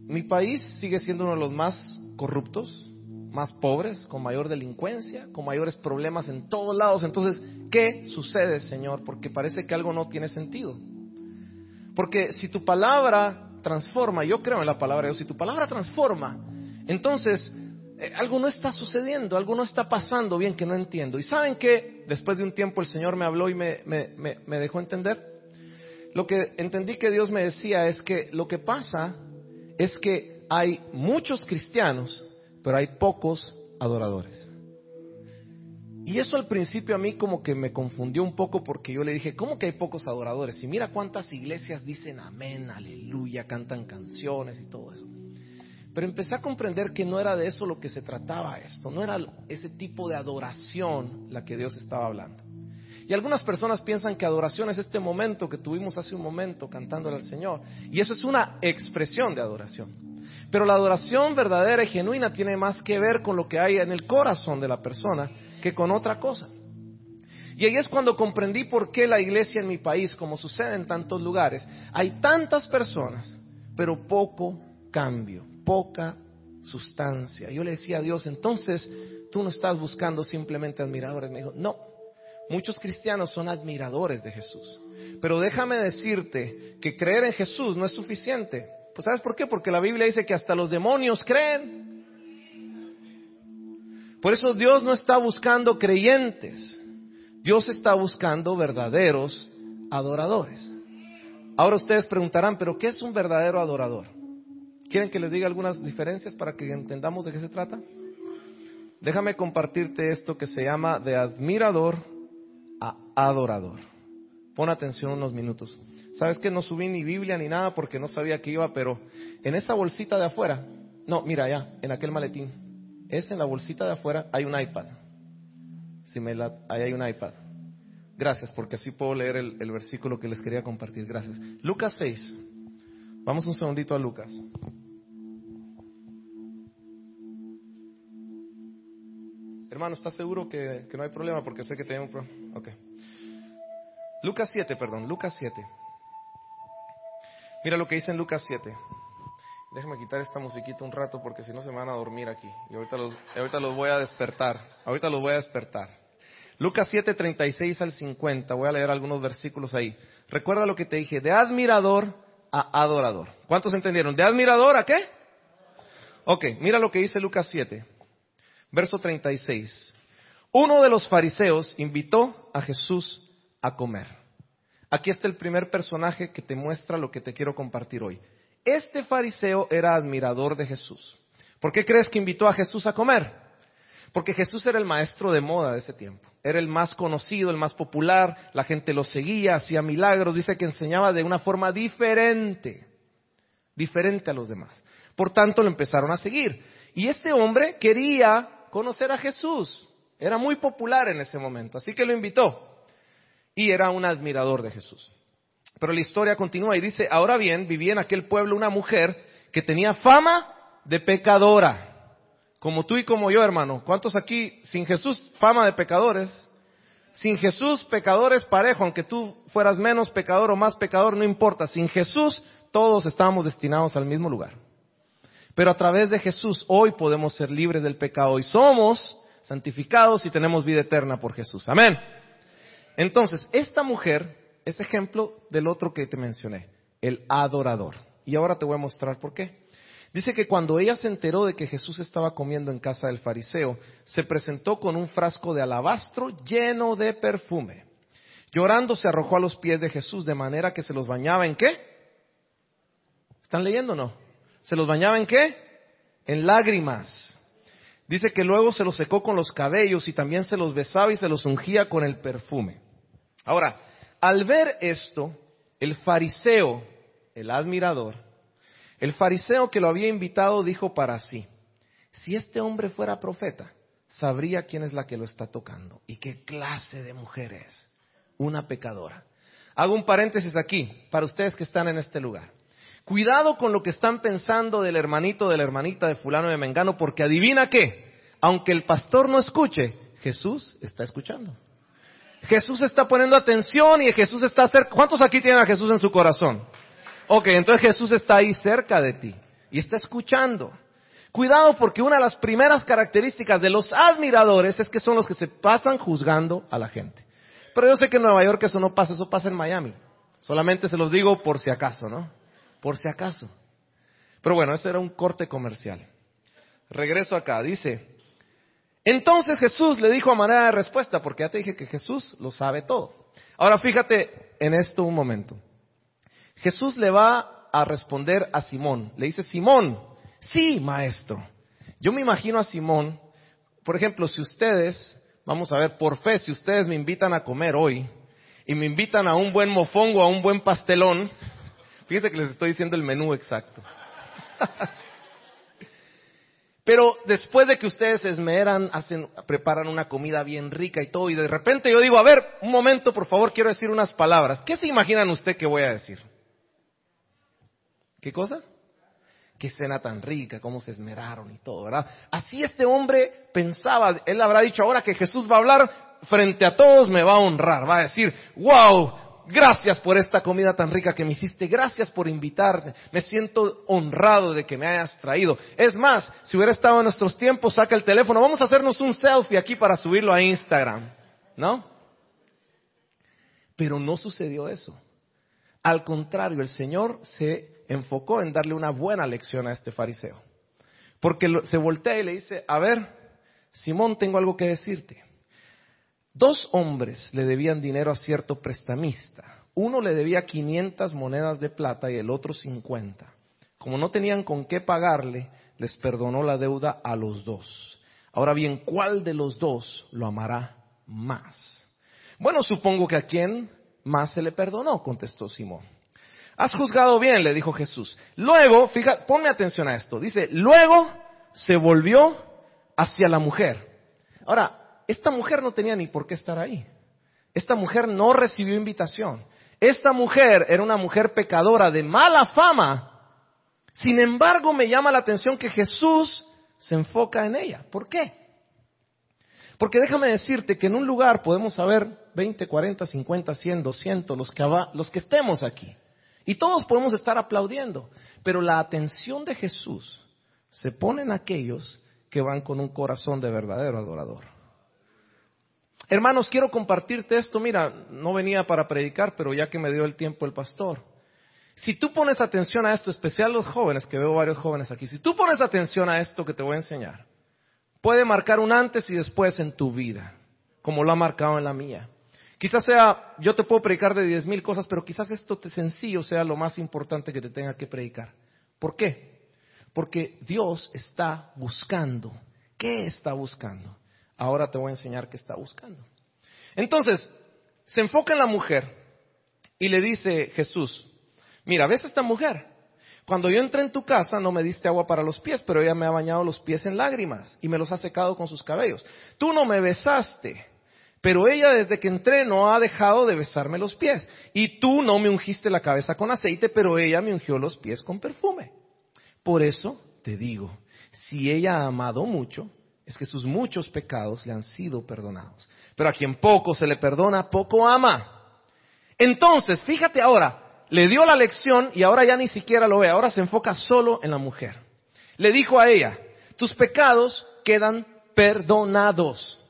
mi país sigue siendo uno de los más corruptos, más pobres, con mayor delincuencia, con mayores problemas en todos lados. Entonces, ¿qué sucede, Señor? Porque parece que algo no tiene sentido. Porque si tu palabra transforma, yo creo en la palabra de Dios, si tu palabra transforma, entonces eh, algo no está sucediendo, algo no está pasando bien que no entiendo. Y saben que después de un tiempo el Señor me habló y me, dejó entender. Lo que entendí que Dios me decía es que lo que pasa es que hay muchos cristianos, pero hay pocos adoradores. Y eso al principio a mí como que me confundió un poco porque yo le dije, ¿cómo que hay pocos adoradores? Y mira cuántas iglesias dicen amén, aleluya, cantan canciones y todo eso. Pero empecé a comprender que no era de eso lo que se trataba esto, no era ese tipo de adoración la que Dios estaba hablando. Y algunas personas piensan que adoración es este momento que tuvimos hace un momento cantándole al Señor. Y eso es una expresión de adoración. Pero la adoración verdadera y genuina tiene más que ver con lo que hay en el corazón de la persona que con otra cosa. Y ahí es cuando comprendí por qué la iglesia en mi país, como sucede en tantos lugares, hay tantas personas, pero poco cambio, poca sustancia. Yo le decía a Dios, entonces tú no estás buscando simplemente admiradores. Me dijo, no, muchos cristianos son admiradores de Jesús. Pero déjame decirte que creer en Jesús no es suficiente. Pues ¿sabes por qué? Porque la Biblia dice que hasta los demonios creen. Por eso Dios no está buscando creyentes. Dios está buscando verdaderos adoradores. Ahora ustedes preguntarán, ¿pero qué es un verdadero adorador? ¿Quieren que les diga algunas diferencias para que entendamos de qué se trata? Déjame compartirte esto que se llama de admirador a adorador. Pon atención unos minutos. ¿Sabes que no subí ni Biblia ni nada porque no sabía que iba, pero en esa bolsita de afuera, no, mira allá, en aquel maletín, es en la bolsita de afuera, hay un iPad. Si me la, ahí hay un iPad. Gracias, porque así puedo leer el, versículo que les quería compartir. Gracias. Lucas 6. Vamos un segundito a Lucas. Hermano, ¿estás seguro que, que no hay problema? Porque sé que tenemos un problema. Ok. Lucas 7, perdón, Lucas 7. Mira lo que dice en Lucas 7. Déjame quitar esta musiquita un rato porque si no se me van a dormir aquí. Y ahorita los, ahorita los voy a despertar. Ahorita los voy a despertar. Lucas 7, 36 al 50. Voy a leer algunos versículos ahí. Recuerda lo que te dije. De admirador a adorador. ¿Cuántos entendieron? ¿De admirador a qué? Ok, mira lo que dice Lucas 7. Verso 36. Uno de los fariseos invitó a Jesús a comer. Aquí está el primer personaje que te muestra lo que te quiero compartir hoy. Este fariseo era admirador de Jesús. ¿Por qué crees que invitó a Jesús a comer? Porque Jesús era el maestro de moda de ese tiempo. Era el más conocido, el más popular, la gente lo seguía, hacía milagros, dice que enseñaba de una forma diferente, diferente a los demás. Por tanto, lo empezaron a seguir. Y este hombre quería conocer a Jesús. Era muy popular en ese momento, así que lo invitó. Y era un admirador de Jesús. Pero la historia continúa y dice, ahora bien, vivía en aquel pueblo una mujer que tenía fama de pecadora. Como tú y como yo, hermano. ¿Cuántos aquí sin Jesús fama de pecadores? Sin Jesús pecadores parejo, aunque tú fueras menos pecador o más pecador, no importa. Sin Jesús todos estábamos destinados al mismo lugar. Pero a través de Jesús hoy podemos ser libres del pecado y somos santificados y tenemos vida eterna por Jesús. Amén. Entonces, esta mujer es ejemplo del otro que te mencioné, el adorador. Y ahora te voy a mostrar por qué. Dice que cuando ella se enteró de que Jesús estaba comiendo en casa del fariseo, se presentó con un frasco de alabastro lleno de perfume. Llorando se arrojó a los pies de Jesús de manera que se los bañaba en qué? ¿Están leyendo o no? ¿Se los bañaba en qué? En lágrimas. Dice que luego se los secó con los cabellos y también se los besaba y se los ungía con el perfume. Ahora, al ver esto, el fariseo, el admirador, el fariseo que lo había invitado dijo para sí, si este hombre fuera profeta, sabría quién es la que lo está tocando y qué clase de mujer es, una pecadora. Hago un paréntesis aquí para ustedes que están en este lugar. Cuidado con lo que están pensando del hermanito, de la hermanita de fulano de Mengano, porque adivina qué, aunque el pastor no escuche, Jesús está escuchando. Jesús está poniendo atención y Jesús está cerca. ¿Cuántos aquí tienen a Jesús en su corazón? Ok, entonces Jesús está ahí cerca de ti y está escuchando. Cuidado porque una de las primeras características de los admiradores es que son los que se pasan juzgando a la gente. Pero yo sé que en Nueva York eso no pasa, eso pasa en Miami. Solamente se los digo por si acaso, ¿no? Por si acaso. Pero bueno, ese era un corte comercial. Regreso acá, dice, entonces Jesús le dijo a manera de respuesta, porque ya te dije que Jesús lo sabe todo. Ahora fíjate en esto un momento. Jesús le va a responder a Simón. Le dice, Simón, sí, maestro. Yo me imagino a Simón, por ejemplo, si ustedes, vamos a ver, por fe, si ustedes me invitan a comer hoy y me invitan a un buen mofongo, a un buen pastelón, fíjense que les estoy diciendo el menú exacto. Pero después de que ustedes se esmeran, hacen, preparan una comida bien rica y todo, y de repente yo digo, a ver, un momento, por favor, quiero decir unas palabras. ¿Qué se imaginan usted que voy a decir? ¿Qué cosa? Qué cena tan rica, cómo se esmeraron y todo, ¿verdad? Así este hombre pensaba, él habrá dicho ahora que Jesús va a hablar frente a todos, me va a honrar, va a decir, wow, gracias por esta comida tan rica que me hiciste, gracias por invitarme, me siento honrado de que me hayas traído. Es más, si hubiera estado en nuestros tiempos, saca el teléfono, vamos a hacernos un selfie aquí para subirlo a Instagram, ¿no? Pero no sucedió eso. Al contrario, el Señor se enfocó en darle una buena lección a este fariseo. Porque se voltea y le dice, a ver, Simón, tengo algo que decirte. Dos hombres le debían dinero a cierto prestamista. Uno le debía 500 monedas de plata y el otro 50. Como no tenían con qué pagarle, les perdonó la deuda a los dos. Ahora bien, ¿cuál de los dos lo amará más? Bueno, supongo que a quien más se le perdonó, contestó Simón. Has juzgado bien, le dijo Jesús. Luego, fija, ponme atención a esto. Dice, luego se volvió hacia la mujer. Ahora, esta mujer no tenía ni por qué estar ahí. Esta mujer no recibió invitación. Esta mujer era una mujer pecadora de mala fama. Sin embargo, me llama la atención que Jesús se enfoca en ella. ¿Por qué? Porque déjame decirte que en un lugar podemos haber 20, 40, 50, 100, 200, los que, los que estemos aquí. Y todos podemos estar aplaudiendo. Pero la atención de Jesús se pone en aquellos que van con un corazón de verdadero adorador. Hermanos, quiero compartirte esto. Mira, no venía para predicar, pero ya que me dio el tiempo el pastor. Si tú pones atención a esto, especial los jóvenes, que veo varios jóvenes aquí, si tú pones atención a esto que te voy a enseñar, puede marcar un antes y después en tu vida, como lo ha marcado en la mía. Quizás sea, yo te puedo predicar de diez mil cosas, pero quizás esto sencillo sea lo más importante que te tenga que predicar. ¿Por qué? Porque Dios está buscando. ¿Qué está buscando? Ahora te voy a enseñar qué está buscando. Entonces, se enfoca en la mujer y le dice Jesús, mira, ¿ves a esta mujer? Cuando yo entré en tu casa no me diste agua para los pies, pero ella me ha bañado los pies en lágrimas y me los ha secado con sus cabellos. Tú no me besaste, pero ella desde que entré no ha dejado de besarme los pies. Y tú no me ungiste la cabeza con aceite, pero ella me ungió los pies con perfume. Por eso te digo, si ella ha amado mucho, es que sus muchos pecados le han sido perdonados. Pero a quien poco se le perdona, poco ama. Entonces, fíjate ahora, le dio la lección y ahora ya ni siquiera lo ve, ahora se enfoca solo en la mujer. Le dijo a ella, tus pecados quedan perdonados.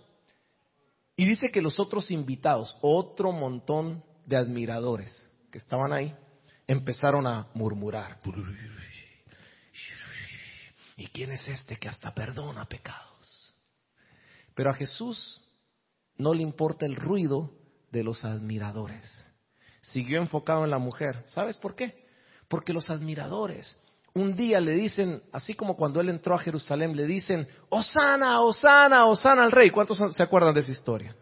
Y dice que los otros invitados, otro montón de admiradores que estaban ahí empezaron a murmurar. ¿Y quién es este que hasta perdona pecados? Pero a Jesús no le importa el ruido de los admiradores. Siguió enfocado en la mujer. ¿Sabes por qué? Porque los admiradores un día le dicen, así como cuando él entró a Jerusalén, le dicen, Osana, Osana, Osana al rey. ¿Cuántos se acuerdan de esa historia?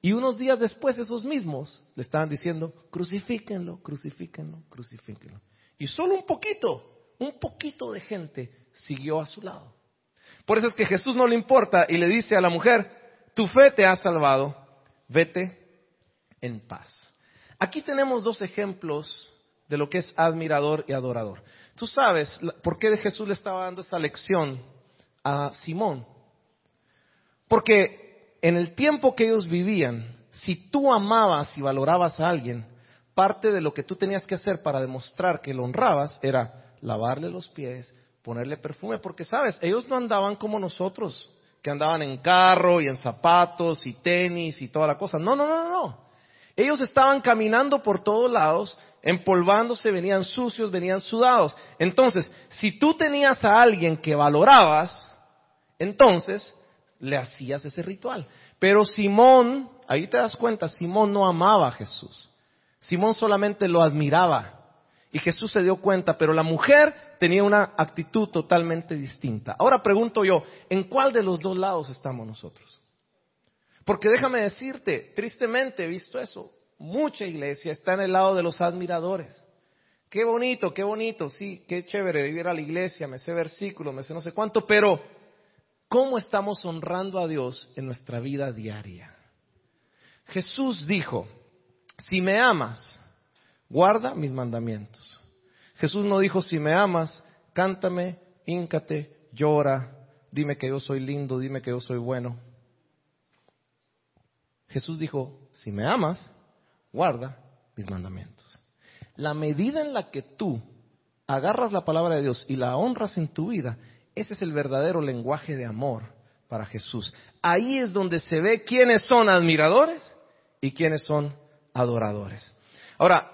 Y unos días después esos mismos le estaban diciendo, crucifíquenlo, crucifíquenlo, crucifíquenlo. Y solo un poquito, un poquito de gente siguió a su lado. Por eso es que Jesús no le importa y le dice a la mujer, tu fe te ha salvado, vete en paz. Aquí tenemos dos ejemplos de lo que es admirador y adorador. Tú sabes por qué Jesús le estaba dando esta lección a Simón. Porque en el tiempo que ellos vivían, si tú amabas y valorabas a alguien, parte de lo que tú tenías que hacer para demostrar que lo honrabas era lavarle los pies, ponerle perfume, porque sabes, ellos no andaban como nosotros, que andaban en carro y en zapatos y tenis y toda la cosa. No, no, no, no. Ellos estaban caminando por todos lados, empolvándose, venían sucios, venían sudados. Entonces, si tú tenías a alguien que valorabas, entonces le hacías ese ritual. Pero Simón, ahí te das cuenta, Simón no amaba a Jesús. Simón solamente lo admiraba. Y Jesús se dio cuenta, pero la mujer tenía una actitud totalmente distinta. Ahora pregunto yo, ¿en cuál de los dos lados estamos nosotros? Porque déjame decirte, tristemente he visto eso. Mucha iglesia está en el lado de los admiradores. Qué bonito, qué bonito, sí, qué chévere vivir a la iglesia, me sé versículos, me sé no sé cuánto, pero ¿cómo estamos honrando a Dios en nuestra vida diaria? Jesús dijo, si me amas, guarda mis mandamientos. Jesús no dijo, si me amas, cántame, híncate, llora, dime que yo soy lindo, dime que yo soy bueno. Jesús dijo, si me amas, guarda mis mandamientos. La medida en la que tú agarras la palabra de Dios y la honras en tu vida, ese es el verdadero lenguaje de amor para Jesús. Ahí es donde se ve quiénes son admiradores y quiénes son adoradores. Ahora,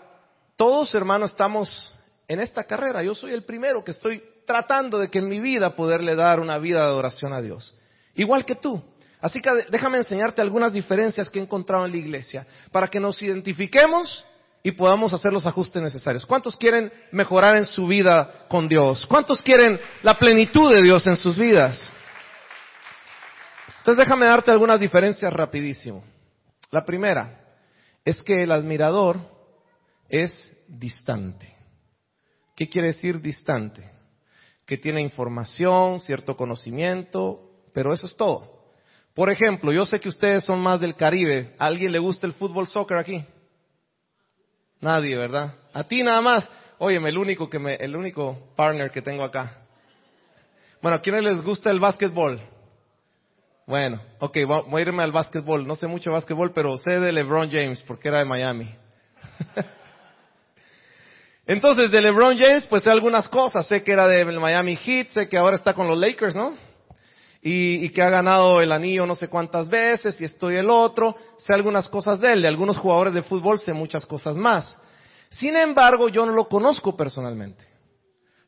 todos hermanos estamos en esta carrera. Yo soy el primero que estoy tratando de que en mi vida poderle dar una vida de adoración a Dios. Igual que tú. Así que déjame enseñarte algunas diferencias que he encontrado en la iglesia para que nos identifiquemos y podamos hacer los ajustes necesarios. ¿Cuántos quieren mejorar en su vida con Dios? ¿Cuántos quieren la plenitud de Dios en sus vidas? Entonces déjame darte algunas diferencias rapidísimo. La primera es que el admirador es distante. ¿Qué quiere decir distante? Que tiene información, cierto conocimiento, pero eso es todo. Por ejemplo, yo sé que ustedes son más del Caribe. ¿A alguien le gusta el fútbol soccer aquí? Nadie, ¿verdad? A ti nada más. Óyeme, el único que me, el único partner que tengo acá. Bueno, ¿a quiénes les gusta el básquetbol? Bueno, ok, voy a irme al básquetbol. No sé mucho de básquetbol, pero sé de LeBron James porque era de Miami. Entonces, de LeBron James, pues sé algunas cosas. Sé que era del Miami Heat, sé que ahora está con los Lakers, ¿no? Y, que ha ganado el anillo no sé cuántas veces y estoy el otro. Sé algunas cosas de él. De algunos jugadores de fútbol sé muchas cosas más. Sin embargo, yo no lo conozco personalmente.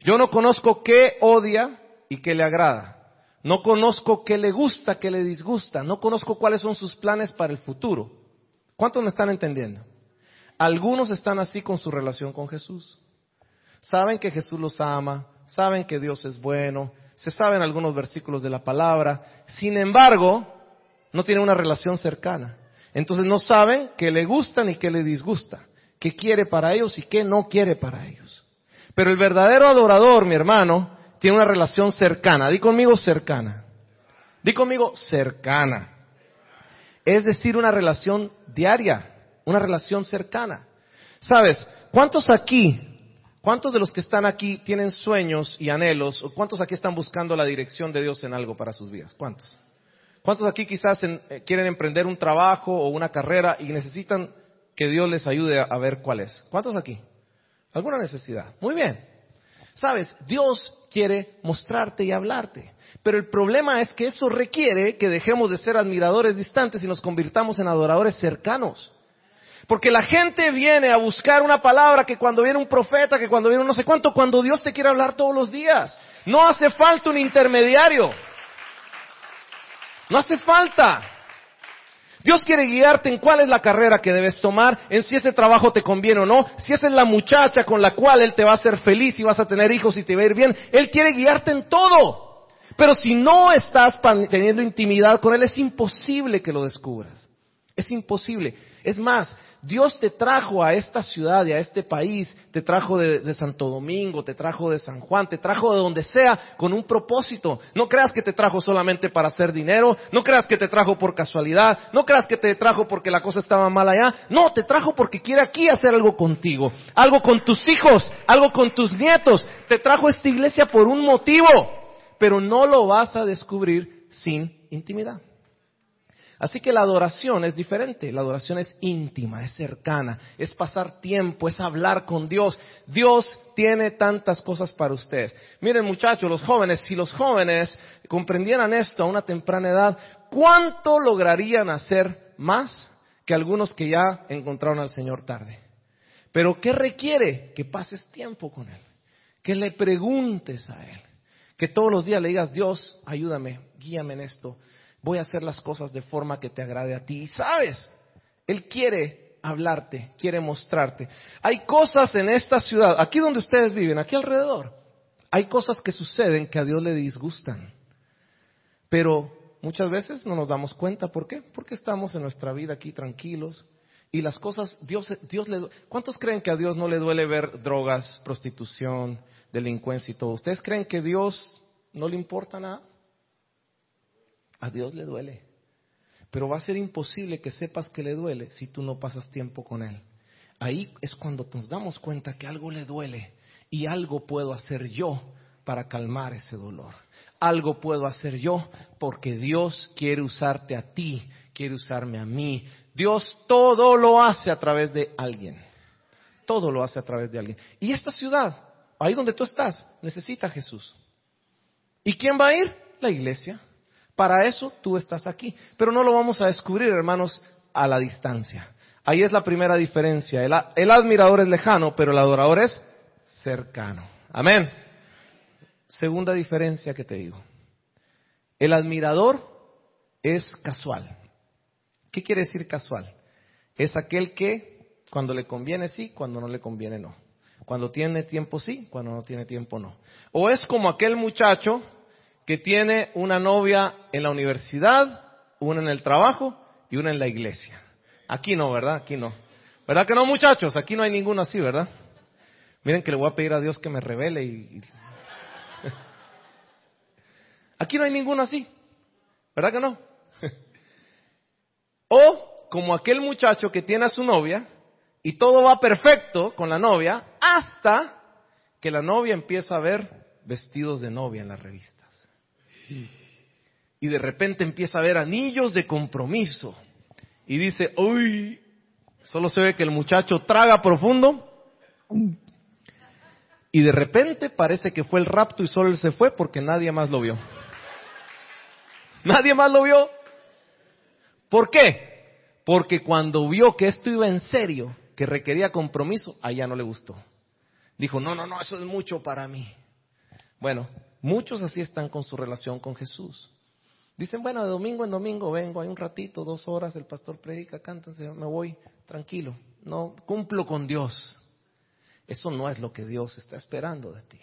Yo no conozco qué odia y qué le agrada. No conozco qué le gusta, qué le disgusta. No conozco cuáles son sus planes para el futuro. ¿Cuántos me están entendiendo? Algunos están así con su relación con Jesús. Saben que Jesús los ama, saben que Dios es bueno, se saben algunos versículos de la palabra, sin embargo, no tienen una relación cercana. Entonces no saben qué le gusta ni qué le disgusta, qué quiere para ellos y qué no quiere para ellos. Pero el verdadero adorador, mi hermano, tiene una relación cercana. Di conmigo cercana. Di conmigo cercana. Es decir, una relación diaria, una relación cercana. ¿Sabes? ¿Cuántos aquí ¿Cuántos de los que están aquí tienen sueños y anhelos? ¿O cuántos aquí están buscando la dirección de Dios en algo para sus vidas? ¿Cuántos? ¿Cuántos aquí quizás eh, quieren emprender un trabajo o una carrera y necesitan que Dios les ayude a, a ver cuál es? ¿Cuántos aquí? ¿Alguna necesidad? Muy bien. Sabes, Dios quiere mostrarte y hablarte. Pero el problema es que eso requiere que dejemos de ser admiradores distantes y nos convirtamos en adoradores cercanos. Porque la gente viene a buscar una palabra que cuando viene un profeta, que cuando viene un no sé cuánto, cuando Dios te quiere hablar todos los días. No hace falta un intermediario. No hace falta. Dios quiere guiarte en cuál es la carrera que debes tomar, en si ese trabajo te conviene o no, si esa es la muchacha con la cual Él te va a hacer feliz y vas a tener hijos y te va a ir bien. Él quiere guiarte en todo. Pero si no estás teniendo intimidad con Él, es imposible que lo descubras. Es imposible. Es más, Dios te trajo a esta ciudad y a este país, te trajo de, de Santo Domingo, te trajo de San Juan, te trajo de donde sea con un propósito. No creas que te trajo solamente para hacer dinero, no creas que te trajo por casualidad, no creas que te trajo porque la cosa estaba mal allá. No, te trajo porque quiere aquí hacer algo contigo, algo con tus hijos, algo con tus nietos. Te trajo esta iglesia por un motivo, pero no lo vas a descubrir sin intimidad. Así que la adoración es diferente, la adoración es íntima, es cercana, es pasar tiempo, es hablar con Dios. Dios tiene tantas cosas para ustedes. Miren muchachos, los jóvenes, si los jóvenes comprendieran esto a una temprana edad, ¿cuánto lograrían hacer más que algunos que ya encontraron al Señor tarde? Pero ¿qué requiere? Que pases tiempo con Él, que le preguntes a Él, que todos los días le digas, Dios, ayúdame, guíame en esto, voy a hacer las cosas de forma que te agrade a ti. Y sabes, Él quiere hablarte, quiere mostrarte. Hay cosas en esta ciudad, aquí donde ustedes viven, aquí alrededor, hay cosas que suceden que a Dios le disgustan. Pero muchas veces no nos damos cuenta. ¿Por qué? Porque estamos en nuestra vida aquí tranquilos. Y las cosas, Dios, Dios le, ¿cuántos creen que a Dios no le duele ver drogas, prostitución, delincuencia y todo? ¿Ustedes creen que Dios no le importa nada? A Dios le duele. Pero va a ser imposible que sepas que le duele si tú no pasas tiempo con Él. Ahí es cuando nos damos cuenta que algo le duele y algo puedo hacer yo para calmar ese dolor. Algo puedo hacer yo porque Dios quiere usarte a ti, quiere usarme a mí. Dios todo lo hace a través de alguien. Todo lo hace a través de alguien. Y esta ciudad, ahí donde tú estás, necesita a Jesús. ¿Y quién va a ir? La iglesia. Para eso tú estás aquí. Pero no lo vamos a descubrir, hermanos, a la distancia. Ahí es la primera diferencia. El, admirador es lejano, pero el adorador es cercano. Amén. Segunda diferencia que te digo. El admirador es casual. ¿Qué quiere decir casual? Es aquel que cuando le conviene sí, cuando no le conviene no. Cuando tiene tiempo sí, cuando no tiene tiempo no. O es como aquel muchacho que tiene una novia en la universidad, una en el trabajo y una en la iglesia. Aquí no, ¿verdad? Aquí no. ¿Verdad que no, muchachos? Aquí no hay ninguno así, ¿verdad? Miren que le voy a pedir a Dios que me revele y... Aquí no hay ninguno así. ¿Verdad que no? o como aquel muchacho que tiene a su novia y todo va perfecto con la novia hasta que la novia empieza a ver vestidos de novia en las revistas. Y de repente empieza a ver anillos de compromiso. Y dice, uy, solo se ve que el muchacho traga profundo. Y de repente parece que fue el rapto y solo él se fue porque nadie más lo vio. Nadie más lo vio. ¿Por qué? Porque cuando vio que esto iba en serio, que requería compromiso, a ella no le gustó. Dijo, no, no, no, eso es mucho para mí. Bueno, muchos así están con su relación con Jesús. Dicen, bueno, de domingo en domingo vengo, hay un ratito, dos horas, el pastor predica, canta, me voy tranquilo. No, cumplo con Dios. Eso no es lo que Dios está esperando de ti.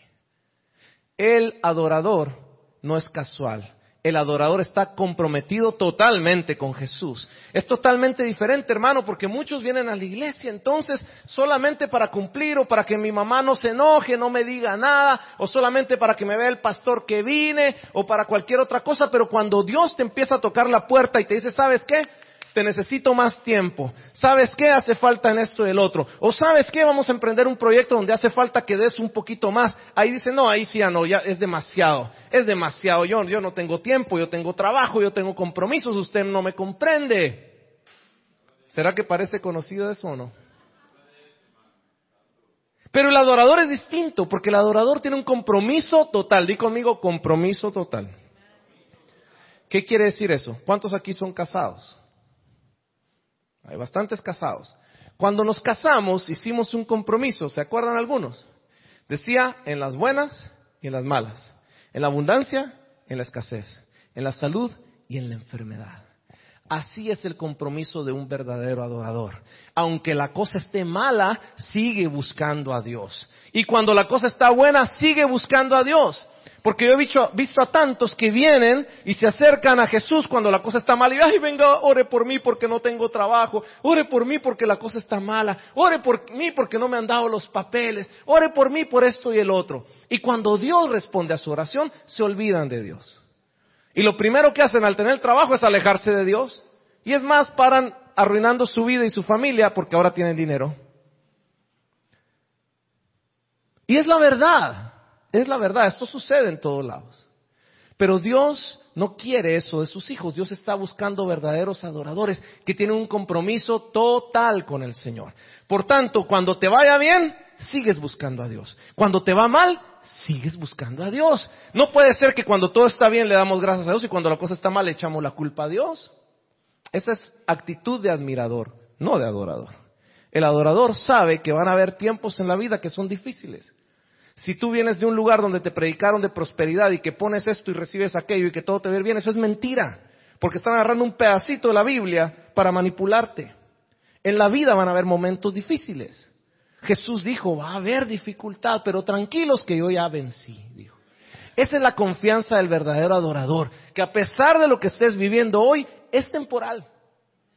El adorador no es casual. El adorador está comprometido totalmente con Jesús. Es totalmente diferente, hermano, porque muchos vienen a la iglesia entonces solamente para cumplir o para que mi mamá no se enoje, no me diga nada, o solamente para que me vea el pastor que vine, o para cualquier otra cosa, pero cuando Dios te empieza a tocar la puerta y te dice, ¿sabes qué? Te necesito más tiempo. ¿Sabes qué hace falta en esto y el otro? O sabes qué, vamos a emprender un proyecto donde hace falta que des un poquito más. Ahí dice, no, ahí sí ya no, ya es demasiado, es demasiado. Yo, yo no tengo tiempo, yo tengo trabajo, yo tengo compromisos, usted no me comprende. ¿Será que parece conocido eso o no? Pero el adorador es distinto, porque el adorador tiene un compromiso total. Di conmigo, compromiso total. ¿Qué quiere decir eso? ¿Cuántos aquí son casados? Hay bastantes casados. Cuando nos casamos hicimos un compromiso, ¿se acuerdan algunos? Decía en las buenas y en las malas, en la abundancia en la escasez, en la salud y en la enfermedad. Así es el compromiso de un verdadero adorador. Aunque la cosa esté mala, sigue buscando a Dios. Y cuando la cosa está buena, sigue buscando a Dios. Porque yo he visto, a tantos que vienen y se acercan a Jesús cuando la cosa está mala y, ay, venga, ore por mí porque no tengo trabajo, ore por mí porque la cosa está mala, ore por mí porque no me han dado los papeles, ore por mí por esto y el otro. Y cuando Dios responde a su oración, se olvidan de Dios. Y lo primero que hacen al tener trabajo es alejarse de Dios. Y es más, paran arruinando su vida y su familia porque ahora tienen dinero. Y es la verdad, es la verdad, esto sucede en todos lados. Pero Dios no quiere eso de sus hijos, Dios está buscando verdaderos adoradores que tienen un compromiso total con el Señor. Por tanto, cuando te vaya bien, sigues buscando a Dios. Cuando te va mal, sigues buscando a Dios. No puede ser que cuando todo está bien le damos gracias a Dios y cuando la cosa está mal le echamos la culpa a Dios. Esa es actitud de admirador, no de adorador. El adorador sabe que van a haber tiempos en la vida que son difíciles. Si tú vienes de un lugar donde te predicaron de prosperidad y que pones esto y recibes aquello y que todo te ve bien, eso es mentira. Porque están agarrando un pedacito de la Biblia para manipularte. En la vida van a haber momentos difíciles. Jesús dijo, va a haber dificultad, pero tranquilos que yo ya vencí, dijo. Esa es la confianza del verdadero adorador, que a pesar de lo que estés viviendo hoy, es temporal.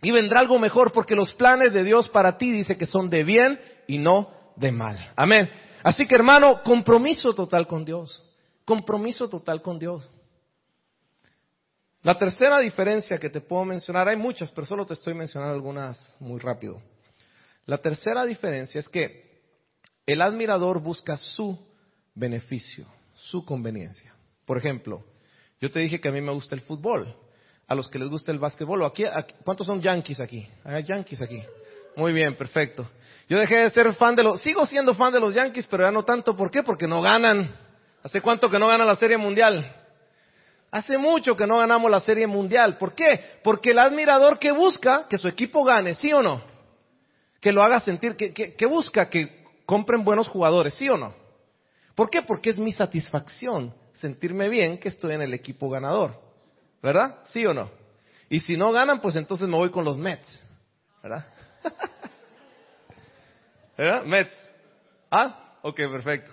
Y vendrá algo mejor porque los planes de Dios para ti dice que son de bien y no de mal. Amén. Así que hermano, compromiso total con Dios. Compromiso total con Dios. La tercera diferencia que te puedo mencionar, hay muchas, pero solo te estoy mencionando algunas muy rápido. La tercera diferencia es que el admirador busca su beneficio, su conveniencia. Por ejemplo, yo te dije que a mí me gusta el fútbol, a los que les gusta el básquetbol. Aquí, ¿Cuántos son yankees aquí? Hay yankees aquí. Muy bien, perfecto. Yo dejé de ser fan de los, sigo siendo fan de los yankees, pero ya no tanto. ¿Por qué? Porque no ganan. ¿Hace cuánto que no ganan la Serie Mundial? Hace mucho que no ganamos la Serie Mundial. ¿Por qué? Porque el admirador que busca que su equipo gane, ¿sí o no? Que lo haga sentir, que, que- que busca que compren buenos jugadores, ¿sí o no? ¿Por qué? Porque es mi satisfacción sentirme bien que estoy en el equipo ganador. ¿Verdad? ¿Sí o no? Y si no ganan, pues entonces me voy con los Mets. ¿Verdad? ¿Verdad? Mets. Ah, ok, perfecto.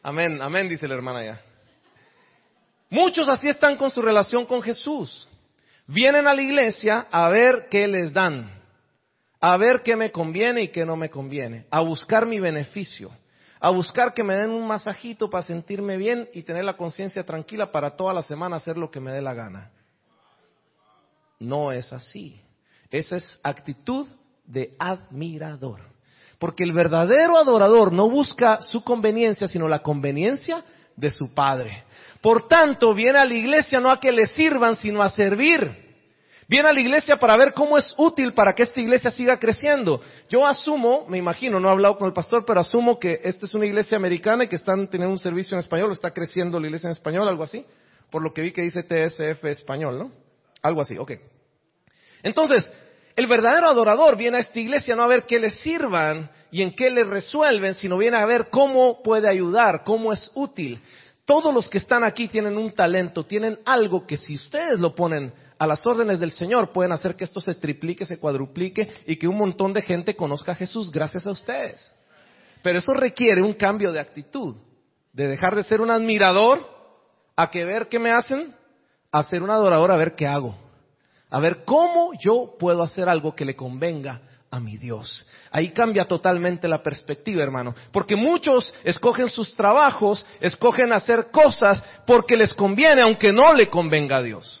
Amén, amén, dice la hermana ya. Muchos así están con su relación con Jesús. Vienen a la iglesia a ver qué les dan, a ver qué me conviene y qué no me conviene, a buscar mi beneficio, a buscar que me den un masajito para sentirme bien y tener la conciencia tranquila para toda la semana hacer lo que me dé la gana. No es así. Esa es actitud de admirador. Porque el verdadero adorador no busca su conveniencia, sino la conveniencia de su Padre. Por tanto, viene a la iglesia no a que le sirvan, sino a servir. Viene a la iglesia para ver cómo es útil para que esta iglesia siga creciendo. Yo asumo, me imagino, no he hablado con el pastor, pero asumo que esta es una iglesia americana y que están teniendo un servicio en español, está creciendo la iglesia en español, algo así, por lo que vi que dice TSF español, ¿no? Algo así, ok. Entonces, el verdadero adorador viene a esta iglesia no a ver qué le sirvan y en qué le resuelven, sino viene a ver cómo puede ayudar, cómo es útil. Todos los que están aquí tienen un talento, tienen algo que si ustedes lo ponen a las órdenes del Señor, pueden hacer que esto se triplique, se cuadruplique y que un montón de gente conozca a Jesús gracias a ustedes. Pero eso requiere un cambio de actitud, de dejar de ser un admirador a que ver qué me hacen, a ser un adorador a ver qué hago a ver cómo yo puedo hacer algo que le convenga a mi Dios. Ahí cambia totalmente la perspectiva, hermano. Porque muchos escogen sus trabajos, escogen hacer cosas porque les conviene, aunque no le convenga a Dios.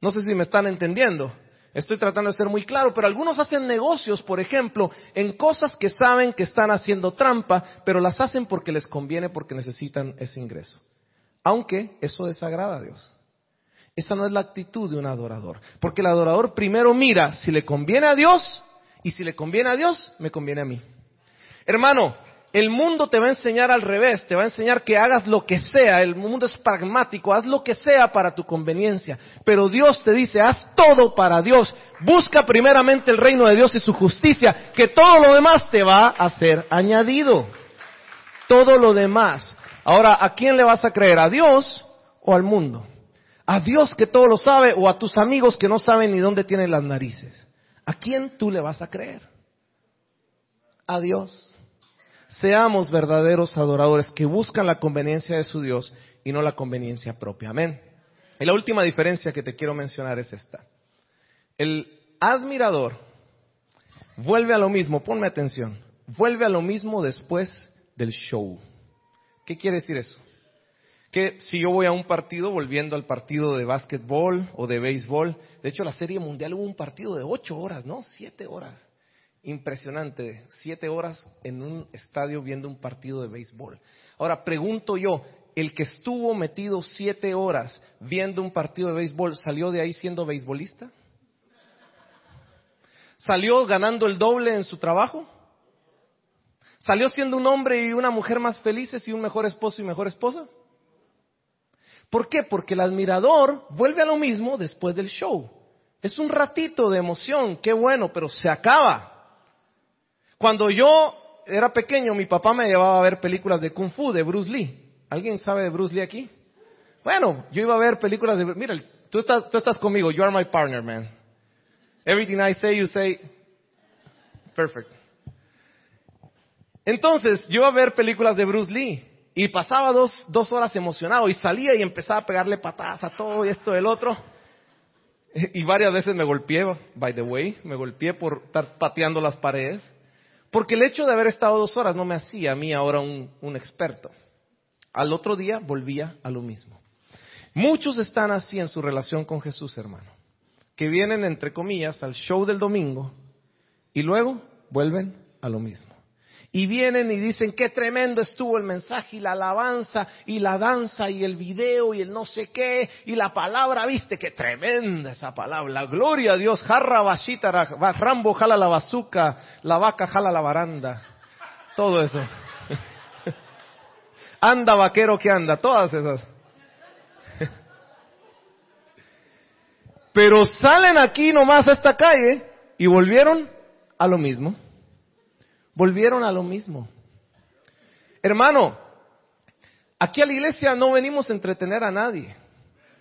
No sé si me están entendiendo. Estoy tratando de ser muy claro, pero algunos hacen negocios, por ejemplo, en cosas que saben que están haciendo trampa, pero las hacen porque les conviene, porque necesitan ese ingreso. Aunque eso desagrada a Dios. Esa no es la actitud de un adorador. Porque el adorador primero mira si le conviene a Dios y si le conviene a Dios, me conviene a mí. Hermano, El mundo te va a enseñar al revés, te va a enseñar que hagas lo que sea, el mundo es pragmático, haz lo que sea para tu conveniencia, pero Dios te dice, haz todo para Dios, busca primeramente el reino de Dios y su justicia, que todo lo demás te va a ser añadido, todo lo demás. Ahora, ¿a quién le vas a creer? ¿A Dios o al mundo? ¿A Dios que todo lo sabe o a tus amigos que no saben ni dónde tienen las narices? ¿A quién tú le vas a creer? A Dios. Seamos verdaderos adoradores que buscan la conveniencia de su Dios y no la conveniencia propia. Amén. Y la última diferencia que te quiero mencionar es esta. El admirador vuelve a lo mismo, ponme atención, vuelve a lo mismo después del show. ¿Qué quiere decir eso? Que si yo voy a un partido, volviendo al partido de básquetbol o de béisbol, de hecho la Serie Mundial hubo un partido de ocho horas, ¿no? Siete horas. Impresionante, siete horas en un estadio viendo un partido de béisbol. Ahora pregunto yo, el que estuvo metido siete horas viendo un partido de béisbol, ¿salió de ahí siendo beisbolista? ¿Salió ganando el doble en su trabajo? ¿Salió siendo un hombre y una mujer más felices y un mejor esposo y mejor esposa? ¿Por qué? Porque el admirador vuelve a lo mismo después del show. Es un ratito de emoción, qué bueno, pero se acaba. Cuando yo era pequeño, mi papá me llevaba a ver películas de Kung Fu, de Bruce Lee. ¿Alguien sabe de Bruce Lee aquí? Bueno, yo iba a ver películas de... Mira, tú estás, tú estás conmigo, you are my partner, man. Everything I say, you say, perfect. Entonces, yo iba a ver películas de Bruce Lee y pasaba dos, dos horas emocionado y salía y empezaba a pegarle patadas a todo y esto y el otro. Y varias veces me golpeé, by the way, me golpeé por estar pateando las paredes. Porque el hecho de haber estado dos horas no me hacía a mí ahora un, un experto. Al otro día volvía a lo mismo. Muchos están así en su relación con Jesús, hermano. Que vienen, entre comillas, al show del domingo y luego vuelven a lo mismo. Y vienen y dicen qué tremendo estuvo el mensaje y la alabanza y la danza y el video y el no sé qué y la palabra, viste, qué tremenda esa palabra. La gloria a Dios, jarra bashita, ra- rambo jala la bazuca, la vaca jala la baranda. Todo eso. Anda vaquero que anda, todas esas. Pero salen aquí nomás a esta calle y volvieron a lo mismo. Volvieron a lo mismo. Hermano, aquí a la iglesia no venimos a entretener a nadie.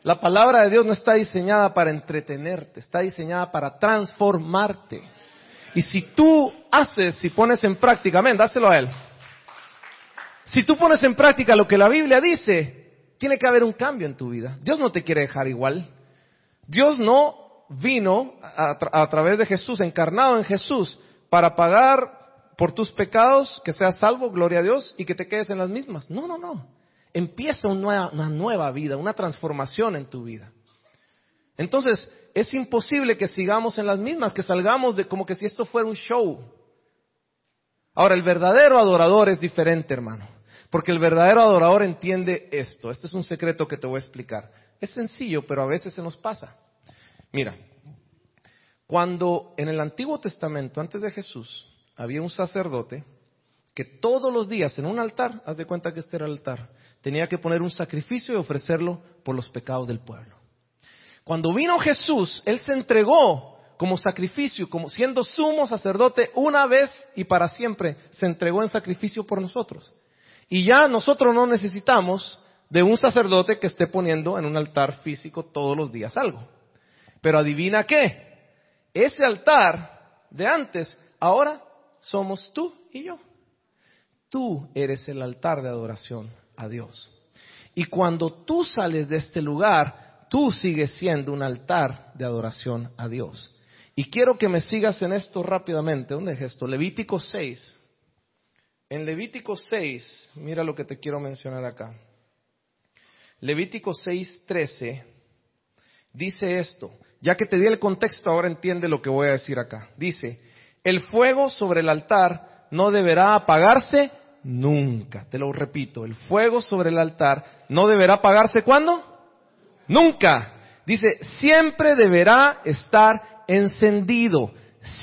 La palabra de Dios no está diseñada para entretenerte, está diseñada para transformarte. Y si tú haces, si pones en práctica, amén, dáselo a él. Si tú pones en práctica lo que la Biblia dice, tiene que haber un cambio en tu vida. Dios no te quiere dejar igual. Dios no vino a través de Jesús, encarnado en Jesús, para pagar por tus pecados, que seas salvo, gloria a Dios, y que te quedes en las mismas. No, no, no. Empieza una nueva, vida, una transformación en tu vida. Entonces, es imposible que sigamos en las mismas, que salgamos de como que si esto fuera un show. Ahora, el verdadero adorador es diferente, hermano. Porque el verdadero adorador entiende esto. Este es un secreto que te voy a explicar. Es sencillo, pero a veces se nos pasa. Mira, cuando en el Antiguo Testamento, antes de Jesús, había un sacerdote que todos los días en un altar, haz de cuenta que este era el altar, tenía que poner un sacrificio y ofrecerlo por los pecados del pueblo. Cuando vino Jesús, Él se entregó como sacrificio, como siendo sumo sacerdote una vez y para siempre, se entregó en sacrificio por nosotros. Y ya nosotros no necesitamos de un sacerdote que esté poniendo en un altar físico todos los días algo. Pero adivina qué, ese altar de antes, ahora somos tú y yo. Tú eres el altar de adoración a Dios. Y cuando tú sales de este lugar, tú sigues siendo un altar de adoración a Dios. Y quiero que me sigas en esto rápidamente. ¿Dónde es esto? Levítico 6. En Levítico 6, mira lo que te quiero mencionar acá. Levítico 6, 13 dice esto. Ya que te di el contexto, ahora entiende lo que voy a decir acá. Dice, el fuego sobre el altar no deberá apagarse nunca. Te lo repito, el fuego sobre el altar no deberá apagarse ¿cuándo? Nunca. Dice, siempre deberá estar encendido.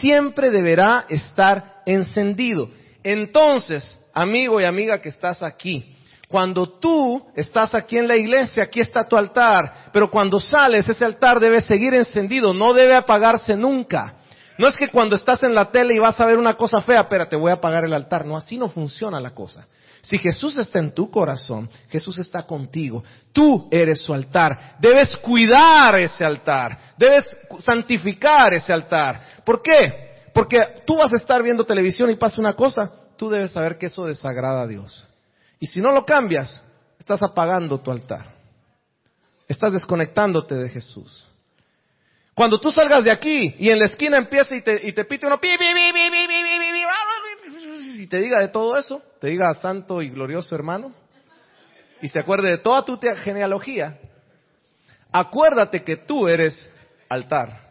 Siempre deberá estar encendido. Entonces, amigo y amiga que estás aquí. Cuando tú estás aquí en la iglesia, aquí está tu altar, pero cuando sales, ese altar debe seguir encendido, no debe apagarse nunca. No es que cuando estás en la tele y vas a ver una cosa fea, espérate, voy a apagar el altar. No, así no funciona la cosa. Si Jesús está en tu corazón, Jesús está contigo. Tú eres su altar. Debes cuidar ese altar. Debes santificar ese altar. ¿Por qué? Porque tú vas a estar viendo televisión y pasa una cosa. Tú debes saber que eso desagrada a Dios. Y si no lo cambias, estás apagando tu altar. Estás desconectándote de Jesús. Cuando tú salgas de aquí y en la esquina empieza y te, y te pite uno, y te diga de todo eso, te diga santo y glorioso hermano, y se acuerde de toda tu genealogía, acuérdate que tú eres altar.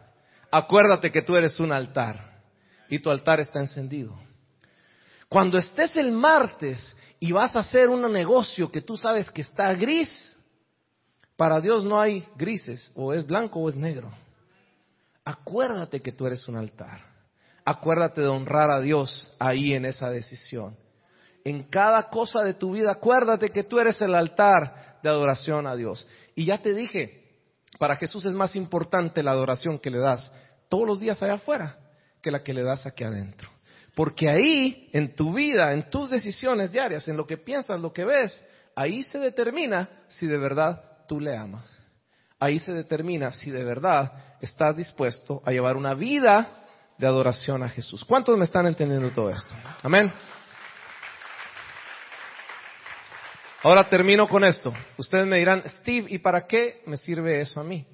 Acuérdate que tú eres un altar y tu altar está encendido. Cuando estés el martes y vas a hacer un negocio que tú sabes que está gris, para Dios no hay grises, o es blanco o es negro. Acuérdate que tú eres un altar. Acuérdate de honrar a Dios ahí en esa decisión. En cada cosa de tu vida, acuérdate que tú eres el altar de adoración a Dios. Y ya te dije, para Jesús es más importante la adoración que le das todos los días allá afuera que la que le das aquí adentro. Porque ahí, en tu vida, en tus decisiones diarias, en lo que piensas, lo que ves, ahí se determina si de verdad tú le amas. Ahí se determina si de verdad estás dispuesto a llevar una vida de adoración a Jesús. ¿Cuántos me están entendiendo todo esto? Amén. Ahora termino con esto. Ustedes me dirán, Steve, ¿y para qué me sirve eso a mí?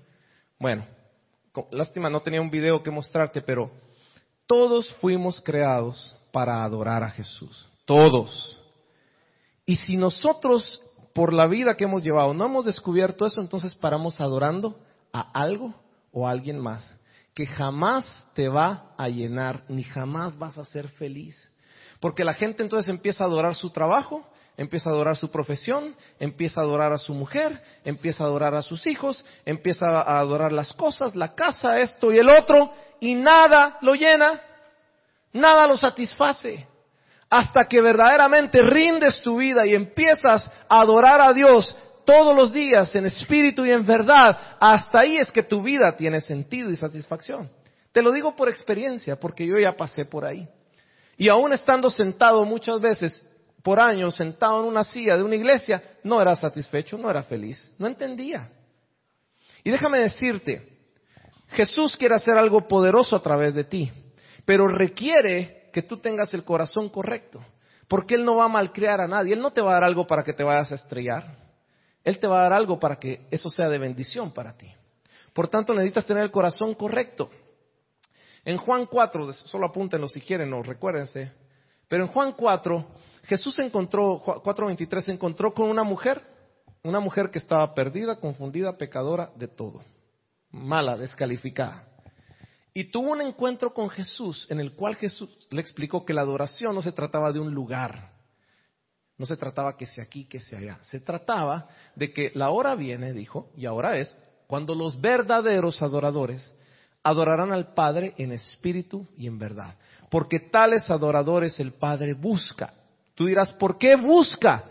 Bueno, lástima no tenía un video que mostrarte, pero todos fuimos creados para adorar a Jesús. Todos. Y si nosotros, por la vida que hemos llevado, no hemos descubierto eso, entonces paramos adorando a algo o a alguien más, que jamás te va a llenar, ni jamás vas a ser feliz. Porque la gente entonces empieza a adorar su trabajo, empieza a adorar su profesión, empieza a adorar a su mujer, empieza a adorar a sus hijos, empieza a adorar las cosas, la casa, esto y el otro, y nada lo llena, nada lo satisface. Hasta que verdaderamente rindes tu vida y empiezas a adorar a Dios todos los días en espíritu y en verdad, hasta ahí es que tu vida tiene sentido y satisfacción. Te lo digo por experiencia, porque yo ya pasé por ahí. Y aún estando sentado muchas veces por años, sentado en una silla de una iglesia, no era satisfecho, no era feliz, no entendía. Y déjame decirte, Jesús quiere hacer algo poderoso a través de ti, pero requiere que tú tengas el corazón correcto, porque Él no va a malcriar a nadie, Él no te va a dar algo para que te vayas a estrellar, Él te va a dar algo para que eso sea de bendición para ti. Por tanto, necesitas tener el corazón correcto. En Juan 4, solo apúntenlo si quieren o recuérdense, pero en Juan 4, Jesús encontró, 4.23, se encontró con una mujer, una mujer que estaba perdida, confundida, pecadora de todo, mala, descalificada. Y tuvo un encuentro con Jesús en el cual Jesús le explicó que la adoración no se trataba de un lugar, no se trataba que sea aquí, que sea allá, se trataba de que la hora viene, dijo, y ahora es, cuando los verdaderos adoradores adorarán al Padre en espíritu y en verdad. Porque tales adoradores el Padre busca. Tú dirás, ¿por qué busca?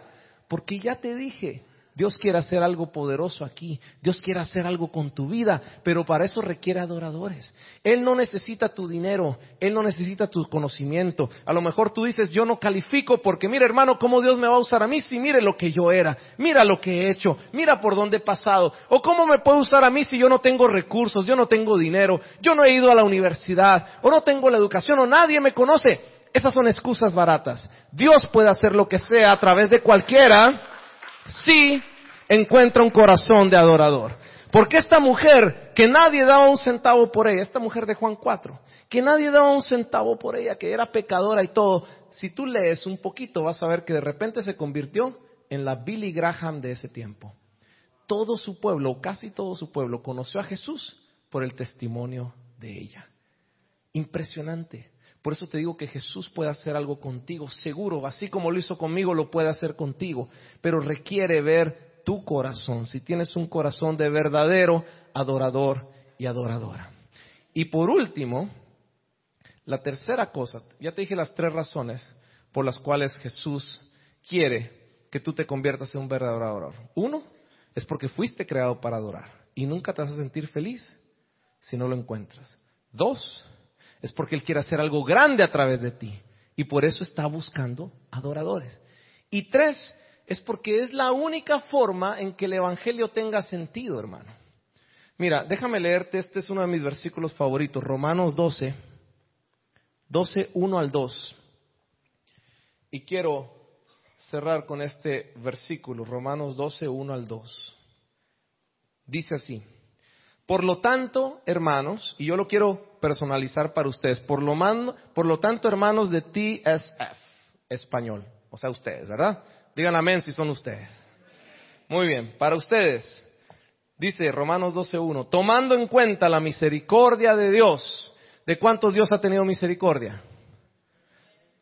Porque ya te dije, Dios quiere hacer algo poderoso aquí, Dios quiere hacer algo con tu vida, pero para eso requiere adoradores. Él no necesita tu dinero, Él no necesita tu conocimiento. A lo mejor tú dices, yo no califico porque mira hermano, cómo Dios me va a usar a mí si mire lo que yo era, mira lo que he hecho, mira por dónde he pasado, o cómo me puede usar a mí si yo no tengo recursos, yo no tengo dinero, yo no he ido a la universidad, o no tengo la educación, o nadie me conoce. Esas son excusas baratas. Dios puede hacer lo que sea a través de cualquiera si encuentra un corazón de adorador. Porque esta mujer, que nadie daba un centavo por ella, esta mujer de Juan 4, que nadie daba un centavo por ella, que era pecadora y todo, si tú lees un poquito vas a ver que de repente se convirtió en la Billy Graham de ese tiempo. Todo su pueblo, casi todo su pueblo, conoció a Jesús por el testimonio de ella. Impresionante. Por eso te digo que Jesús puede hacer algo contigo, seguro, así como lo hizo conmigo, lo puede hacer contigo, pero requiere ver tu corazón, si tienes un corazón de verdadero adorador y adoradora. Y por último, la tercera cosa, ya te dije las tres razones por las cuales Jesús quiere que tú te conviertas en un verdadero adorador. Uno, es porque fuiste creado para adorar y nunca te vas a sentir feliz si no lo encuentras. Dos, es porque Él quiere hacer algo grande a través de ti y por eso está buscando adoradores. Y tres, es porque es la única forma en que el Evangelio tenga sentido, hermano. Mira, déjame leerte, este es uno de mis versículos favoritos, Romanos 12, 12, 1 al 2. Y quiero cerrar con este versículo, Romanos 12, 1 al 2. Dice así, por lo tanto, hermanos, y yo lo quiero personalizar para ustedes, por lo, man- por lo tanto, hermanos de TSF, español, o sea, ustedes, ¿verdad? Digan amén si son ustedes. Muy bien, para ustedes, dice Romanos 12.1, tomando en cuenta la misericordia de Dios, ¿de cuántos Dios ha tenido misericordia?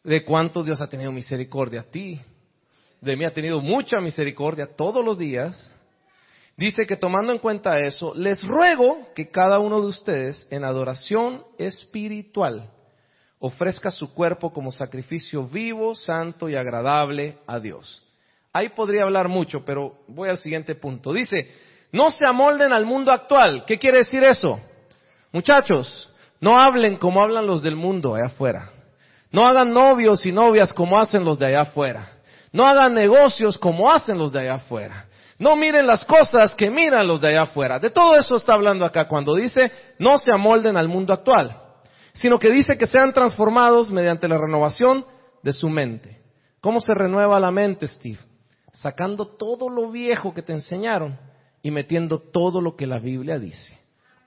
¿De cuántos Dios ha tenido misericordia? A ti. De mí ha tenido mucha misericordia todos los días. Dice que tomando en cuenta eso, les ruego que cada uno de ustedes en adoración espiritual ofrezca su cuerpo como sacrificio vivo, santo y agradable a Dios. Ahí podría hablar mucho, pero voy al siguiente punto. Dice, no se amolden al mundo actual. ¿Qué quiere decir eso? Muchachos, no hablen como hablan los del mundo allá afuera. No hagan novios y novias como hacen los de allá afuera. No hagan negocios como hacen los de allá afuera. No miren las cosas que miran los de allá afuera. De todo eso está hablando acá cuando dice no se amolden al mundo actual, sino que dice que sean transformados mediante la renovación de su mente. ¿Cómo se renueva la mente, Steve? Sacando todo lo viejo que te enseñaron y metiendo todo lo que la Biblia dice,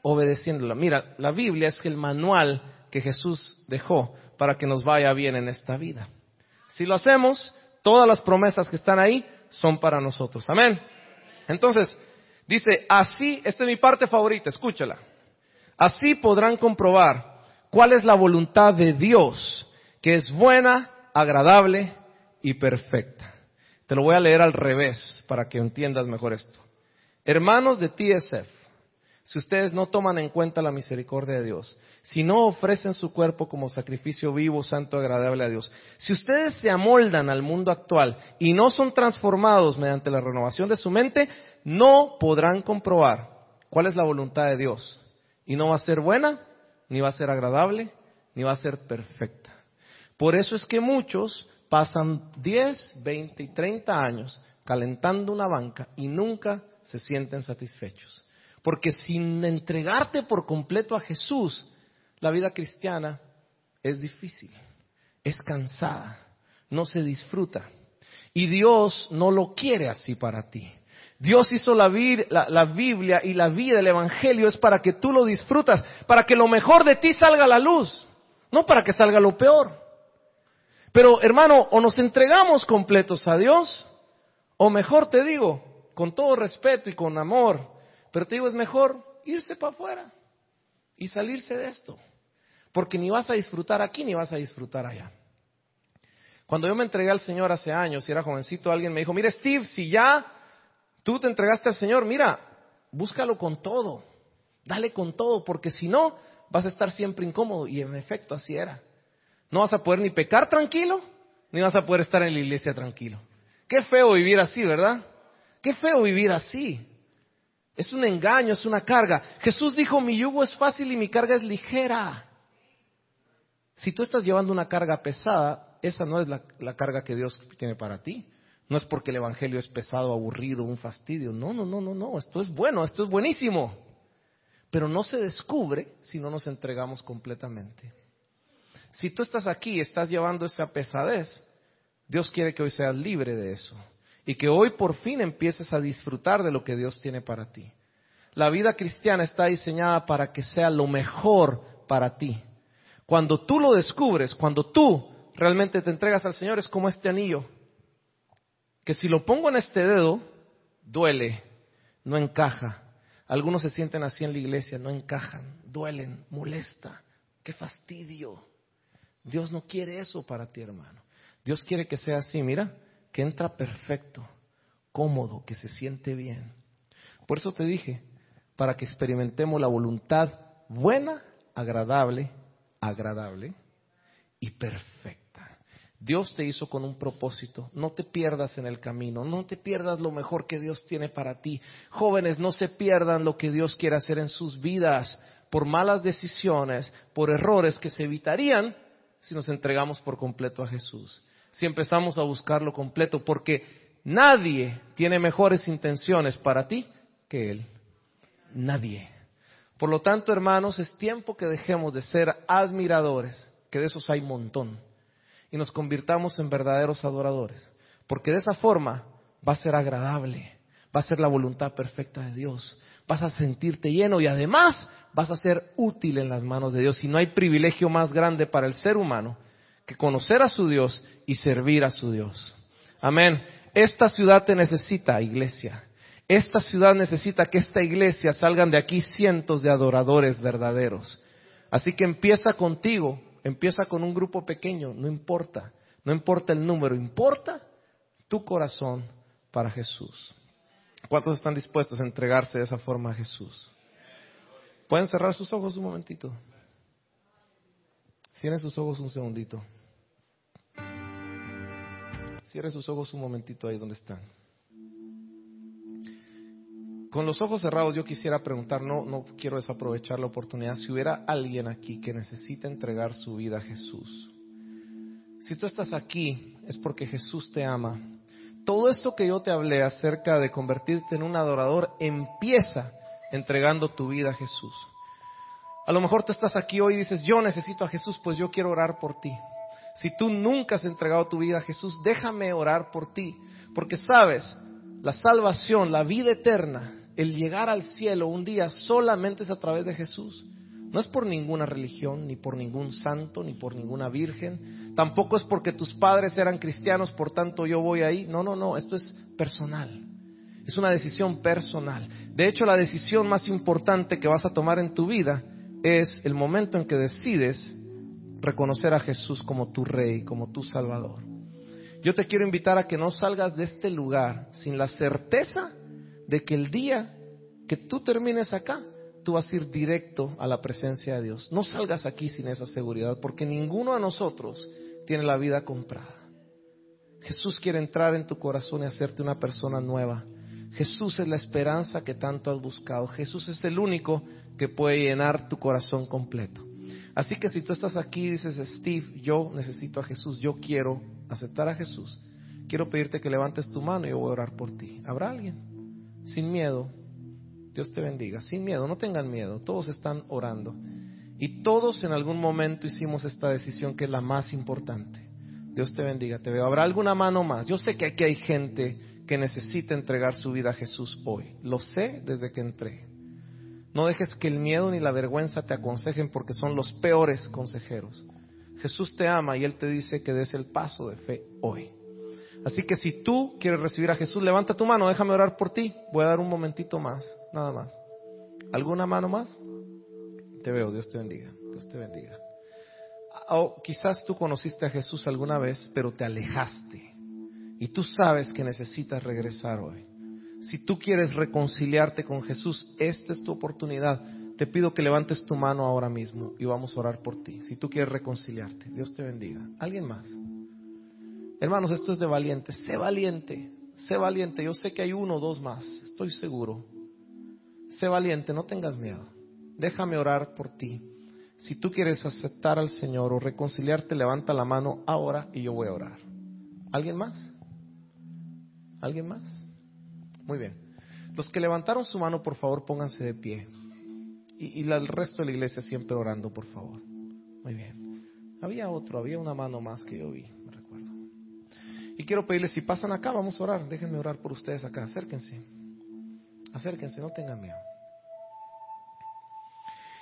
obedeciéndola. Mira, la Biblia es el manual que Jesús dejó para que nos vaya bien en esta vida. Si lo hacemos, todas las promesas que están ahí son para nosotros. Amén. Entonces, dice, así, esta es mi parte favorita, escúchala. Así podrán comprobar cuál es la voluntad de Dios, que es buena, agradable y perfecta. Te lo voy a leer al revés para que entiendas mejor esto. Hermanos de TSF, si ustedes no toman en cuenta la misericordia de Dios, si no ofrecen su cuerpo como sacrificio vivo, santo, agradable a Dios, si ustedes se amoldan al mundo actual y no son transformados mediante la renovación de su mente, no podrán comprobar cuál es la voluntad de Dios. Y no va a ser buena, ni va a ser agradable, ni va a ser perfecta. Por eso es que muchos pasan 10, 20 y 30 años calentando una banca y nunca se sienten satisfechos. Porque sin entregarte por completo a Jesús, la vida cristiana es difícil, es cansada, no se disfruta. Y Dios no lo quiere así para ti. Dios hizo la, la Biblia y la vida, el Evangelio es para que tú lo disfrutas, para que lo mejor de ti salga a la luz, no para que salga lo peor. Pero hermano, o nos entregamos completos a Dios, o mejor te digo, con todo respeto y con amor, pero te digo, es mejor irse para afuera y salirse de esto. Porque ni vas a disfrutar aquí ni vas a disfrutar allá. Cuando yo me entregué al Señor hace años y era jovencito, alguien me dijo, mira Steve, si ya tú te entregaste al Señor, mira, búscalo con todo, dale con todo, porque si no, vas a estar siempre incómodo. Y en efecto, así era. No vas a poder ni pecar tranquilo, ni vas a poder estar en la iglesia tranquilo. Qué feo vivir así, ¿verdad? Qué feo vivir así. Es un engaño, es una carga. Jesús dijo, mi yugo es fácil y mi carga es ligera. Si tú estás llevando una carga pesada, esa no es la, carga que Dios tiene para ti. No es porque el Evangelio es pesado, aburrido, un fastidio. No, no, no, no, no. Esto es bueno, esto es buenísimo. Pero no se descubre si no nos entregamos completamente. Si tú estás aquí y estás llevando esa pesadez, Dios quiere que hoy seas libre de eso. Y que hoy por fin empieces a disfrutar de lo que Dios tiene para ti. La vida cristiana está diseñada para que sea lo mejor para ti. Cuando tú lo descubres, cuando tú realmente te entregas al Señor, es como este anillo. Que si lo pongo en este dedo, duele, no encaja. Algunos se sienten así en la iglesia, no encajan, duelen, molesta. Qué fastidio. Dios no quiere eso para ti, hermano. Dios quiere que sea así, mira, que entra perfecto, cómodo, que se siente bien. Por eso te dije, para que experimentemos la voluntad buena, agradable, agradable y perfecta. Dios te hizo con un propósito. No te pierdas en el camino. No te pierdas lo mejor que Dios tiene para ti. Jóvenes, no se pierdan lo que Dios quiere hacer en sus vidas por malas decisiones, por errores que se evitarían si nos entregamos por completo a Jesús. Si empezamos a buscarlo completo, porque nadie tiene mejores intenciones para ti que Él. Nadie. Por lo tanto, hermanos, es tiempo que dejemos de ser admiradores, que de esos hay montón, y nos convirtamos en verdaderos adoradores. Porque de esa forma va a ser agradable, va a ser la voluntad perfecta de Dios, vas a sentirte lleno y además vas a ser útil en las manos de Dios. Y no hay privilegio más grande para el ser humano que conocer a su Dios y servir a su Dios. Amén. Esta ciudad te necesita, iglesia. Esta ciudad necesita que esta iglesia salgan de aquí cientos de adoradores verdaderos. Así que empieza contigo, empieza con un grupo pequeño, no importa, no importa el número, importa tu corazón para Jesús. ¿Cuántos están dispuestos a entregarse de esa forma a Jesús? ¿Pueden cerrar sus ojos un momentito? Cierren sus ojos un segundito. Cierren sus ojos un momentito ahí donde están. Con los ojos cerrados yo quisiera preguntar, no, no quiero desaprovechar la oportunidad, si hubiera alguien aquí que necesita entregar su vida a Jesús. Si tú estás aquí es porque Jesús te ama. Todo esto que yo te hablé acerca de convertirte en un adorador empieza entregando tu vida a Jesús. A lo mejor tú estás aquí hoy y dices, yo necesito a Jesús, pues yo quiero orar por ti. Si tú nunca has entregado tu vida a Jesús, déjame orar por ti. Porque sabes, la salvación, la vida eterna, el llegar al cielo un día solamente es a través de Jesús. No es por ninguna religión, ni por ningún santo, ni por ninguna virgen. Tampoco es porque tus padres eran cristianos, por tanto yo voy ahí. No, no, no, esto es personal. Es una decisión personal. De hecho, la decisión más importante que vas a tomar en tu vida es el momento en que decides reconocer a Jesús como tu rey, como tu salvador. Yo te quiero invitar a que no salgas de este lugar sin la certeza de que el día que tú termines acá, tú vas a ir directo a la presencia de Dios. No salgas aquí sin esa seguridad, porque ninguno de nosotros tiene la vida comprada. Jesús quiere entrar en tu corazón y hacerte una persona nueva. Jesús es la esperanza que tanto has buscado. Jesús es el único que puede llenar tu corazón completo. Así que si tú estás aquí y dices, Steve, yo necesito a Jesús, yo quiero aceptar a Jesús, quiero pedirte que levantes tu mano y yo voy a orar por ti. ¿Habrá alguien? Sin miedo. Dios te bendiga. Sin miedo, no tengan miedo. Todos están orando. Y todos en algún momento hicimos esta decisión que es la más importante. Dios te bendiga, te veo. ¿Habrá alguna mano más? Yo sé que aquí hay gente que necesita entregar su vida a Jesús hoy. Lo sé desde que entré. No dejes que el miedo ni la vergüenza te aconsejen porque son los peores consejeros. Jesús te ama y Él te dice que des el paso de fe hoy. Así que si tú quieres recibir a Jesús, levanta tu mano, déjame orar por ti. Voy a dar un momentito más, nada más. ¿Alguna mano más? Te veo, Dios te bendiga, Dios te bendiga. O quizás tú conociste a Jesús alguna vez, pero te alejaste. Y tú sabes que necesitas regresar hoy. Si tú quieres reconciliarte con Jesús, esta es tu oportunidad. Te pido que levantes tu mano ahora mismo y vamos a orar por ti. Si tú quieres reconciliarte, Dios te bendiga. ¿Alguien más? Hermanos, esto es de valiente. Sé valiente, sé valiente. Yo sé que hay uno o dos más, estoy seguro. Sé valiente, no tengas miedo. Déjame orar por ti. Si tú quieres aceptar al Señor o reconciliarte, levanta la mano ahora y yo voy a orar. ¿Alguien más? ¿Alguien más? Muy bien. Los que levantaron su mano, por favor, pónganse de pie. Y, el resto de la iglesia siempre orando, por favor. Muy bien. Había otro, había una mano más que yo vi, me recuerdo. Y quiero pedirles, si pasan acá, vamos a orar. Déjenme orar por ustedes acá. Acérquense. Acérquense, no tengan miedo.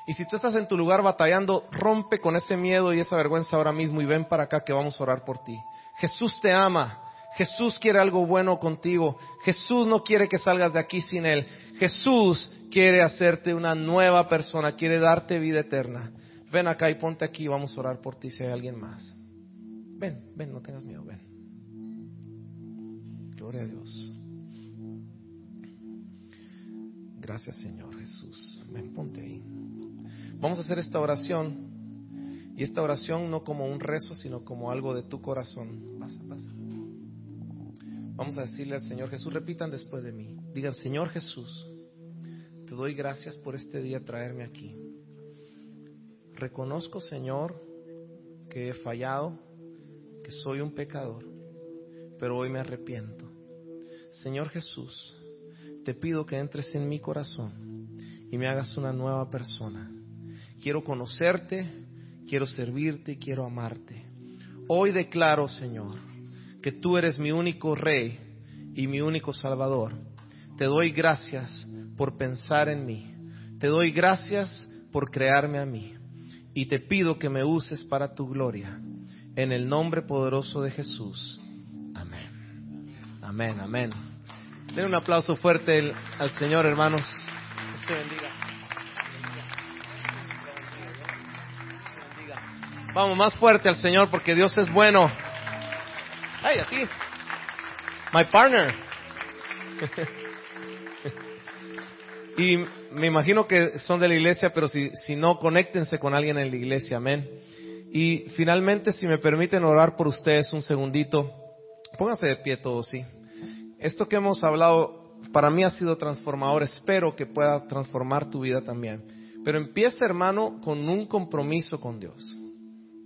Y si tú estás en tu lugar batallando, rompe con ese miedo y esa vergüenza ahora mismo y ven para acá que vamos a orar por ti. Jesús te ama. Jesús quiere algo bueno contigo. Jesús no quiere que salgas de aquí sin Él. Jesús quiere hacerte una nueva persona, quiere darte vida eterna. Ven acá y ponte aquí vamos a orar por ti si hay alguien más. Ven, ven, no tengas miedo, ven. Gloria a Dios. Gracias Señor Jesús. Ven, ponte ahí. Vamos a hacer esta oración Y esta oración no como un rezo, sino como algo de tu corazón. Pasa, pasa. Vamos a decirle al Señor Jesús, repitan después de mí. Digan, Señor Jesús, te doy gracias por este día traerme aquí. Reconozco, Señor, que he fallado, que soy un pecador, pero hoy me arrepiento. Señor Jesús, te pido que entres en mi corazón y me hagas una nueva persona. Quiero conocerte, quiero servirte y quiero amarte. Hoy declaro, Señor, que tú eres mi único rey y mi único salvador. Te doy gracias por pensar en mí. Te doy gracias por crearme a mí. Y te pido que me uses para tu gloria. En el nombre poderoso de Jesús. Amén. Amén, amén. Den un aplauso fuerte al Señor, hermanos. Bendiga. Vamos, más fuerte al Señor porque Dios es bueno. Ay, a ti. My partner. y me imagino que son de la iglesia, pero si, si no, conéctense con alguien en la iglesia. Amén. Y finalmente, si me permiten orar por ustedes un segundito, pónganse de pie todos, sí. Esto que hemos hablado para mí ha sido transformador. Espero que pueda transformar tu vida también. Pero empieza, hermano, con un compromiso con Dios.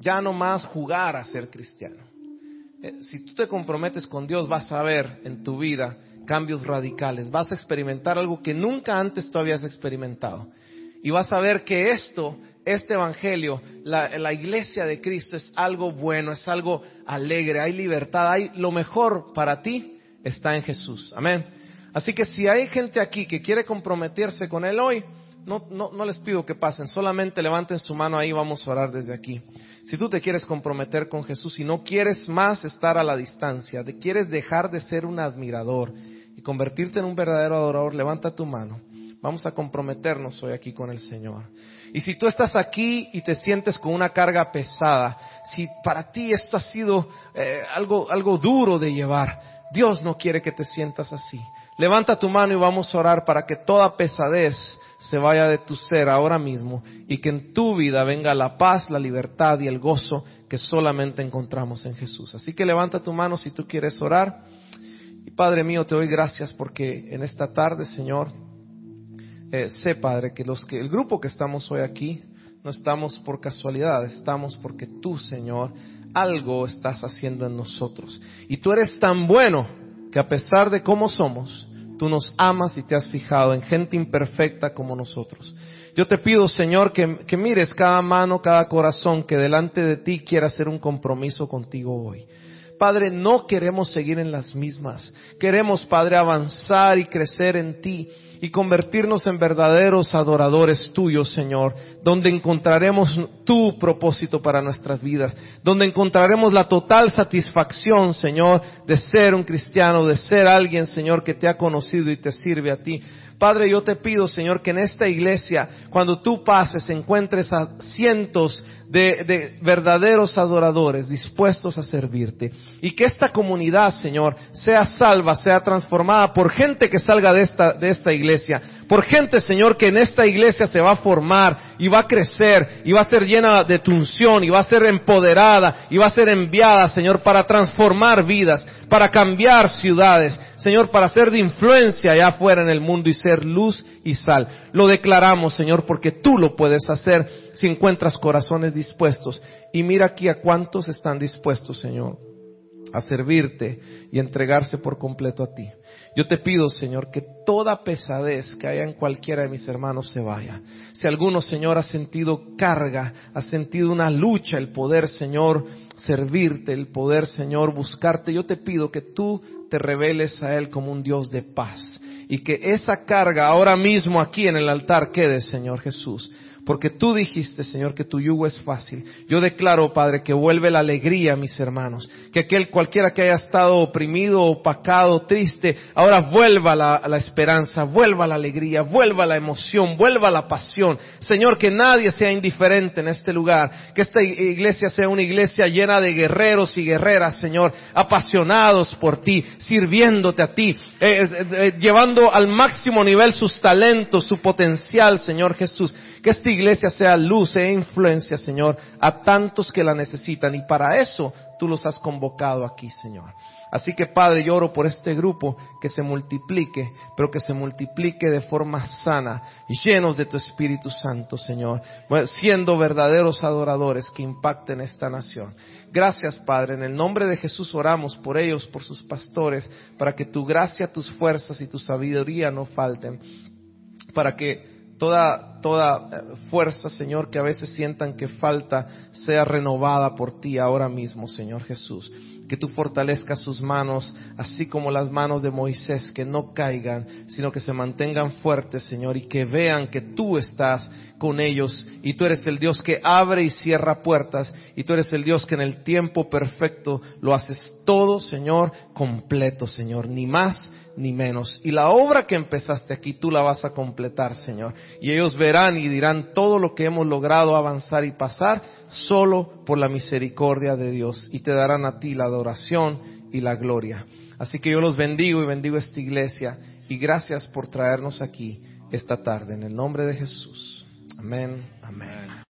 Ya no más jugar a ser cristiano. Eh, Si tú te comprometes con Dios, vas a ver en tu vida cambios radicales. Vas a experimentar algo que nunca antes tú habías experimentado. Y vas a ver que esto, este evangelio, la, la iglesia de Cristo es algo bueno, es algo alegre, hay libertad, hay lo mejor para ti está en Jesús. Amén. Así que si hay gente aquí que quiere comprometerse con Él hoy, no, no, no les pido que pasen, solamente levanten su mano ahí, vamos a orar desde aquí. Si tú te quieres comprometer con Jesús y no quieres más estar a la distancia, de, quieres dejar de ser un admirador y convertirte en un verdadero adorador, levanta tu mano. Vamos a comprometernos hoy aquí con el Señor. Y si tú estás aquí y te sientes con una carga pesada, si para ti esto ha sido eh, algo, algo duro de llevar, Dios no quiere que te sientas así. Levanta tu mano y vamos a orar para que toda pesadez se vaya de tu ser ahora mismo y que en tu vida venga la paz, la libertad y el gozo que solamente encontramos en Jesús. Así que levanta tu mano si tú quieres orar. Y Padre mío, te doy gracias porque en esta tarde, Señor, eh, sé, Padre, que, los que el grupo que estamos hoy aquí no estamos por casualidad, estamos porque tú, Señor, algo estás haciendo en nosotros. Y tú eres tan bueno que a pesar de cómo somos, tú nos amas y te has fijado en gente imperfecta como nosotros. Yo te pido, Señor, que, mires cada mano, cada corazón que delante de ti quiera hacer un compromiso contigo hoy. Padre, no queremos seguir en las mismas. Queremos, Padre, avanzar y crecer en ti y convertirnos en verdaderos adoradores tuyos, Señor, donde encontraremos tu propósito para nuestras vidas, donde encontraremos la total satisfacción, Señor, de ser un cristiano, de ser alguien, Señor, que te ha conocido y te sirve a ti. Padre, yo te pido, Señor, que en esta iglesia, cuando tú pases, encuentres a cientos de, de, verdaderos adoradores dispuestos a servirte. Y que esta comunidad, Señor, sea salva, sea transformada por gente que salga de esta, de esta iglesia. Por gente, Señor, que en esta iglesia se va a formar y va a crecer y va a ser llena de tu unción y va a ser empoderada y va a ser enviada, Señor, para transformar vidas, para cambiar ciudades, Señor, para ser de influencia allá afuera en el mundo y ser luz y sal. Lo declaramos, Señor, porque tú lo puedes hacer si encuentras corazones dispuestos. Y mira aquí a cuántos están dispuestos, Señor, a servirte y entregarse por completo a ti. Yo te pido, Señor, que toda pesadez que haya en cualquiera de mis hermanos se vaya. Si alguno, Señor, ha sentido carga, ha sentido una lucha, el poder, Señor, servirte, el poder, Señor, buscarte, yo te pido que tú te reveles a Él como un Dios de paz y que esa carga ahora mismo aquí en el altar quede, Señor Jesús. Porque tú dijiste, Señor, que tu yugo es fácil. Yo declaro, Padre, que vuelve la alegría a mis hermanos. Que aquel cualquiera que haya estado oprimido, opacado, triste, ahora vuelva la, esperanza, vuelva la alegría, vuelva la emoción, vuelva la pasión. Señor, que nadie sea indiferente en este lugar. Que esta iglesia sea una iglesia llena de guerreros y guerreras, Señor, apasionados por ti, sirviéndote a ti, eh, eh, llevando al máximo nivel sus talentos, su potencial, Señor Jesús Que esta iglesia sea luz e influencia, Señor, a tantos que la necesitan. Y para eso tú los has convocado aquí, Señor. Así que Padre, yo oro por este grupo que se multiplique, pero que se multiplique de forma sana, llenos de tu Espíritu Santo, Señor, siendo verdaderos adoradores que impacten esta nación. Gracias, Padre. En el nombre de Jesús oramos por ellos, por sus pastores, para que tu gracia, tus fuerzas y tu sabiduría no falten. Para que toda, toda eh, fuerza, Señor, que a veces sientan que falta, sea renovada por ti ahora mismo, Señor Jesús. Que tú fortalezcas sus manos, así como las manos de Moisés, que no caigan, sino que se mantengan fuertes, Señor, y que vean que tú estás con ellos y tú eres el Dios que abre y cierra puertas y tú eres el Dios que en el tiempo perfecto lo haces todo, Señor, completo, Señor, ni más ni menos. Y la obra que empezaste aquí, tú la vas a completar, Señor. Y ellos verán y dirán todo lo que hemos logrado avanzar y pasar solo por la misericordia de Dios. Y te darán a ti la adoración y la gloria. Así que yo los bendigo y bendigo esta iglesia. Y gracias por traernos aquí esta tarde. En el nombre de Jesús. Amén. Amén.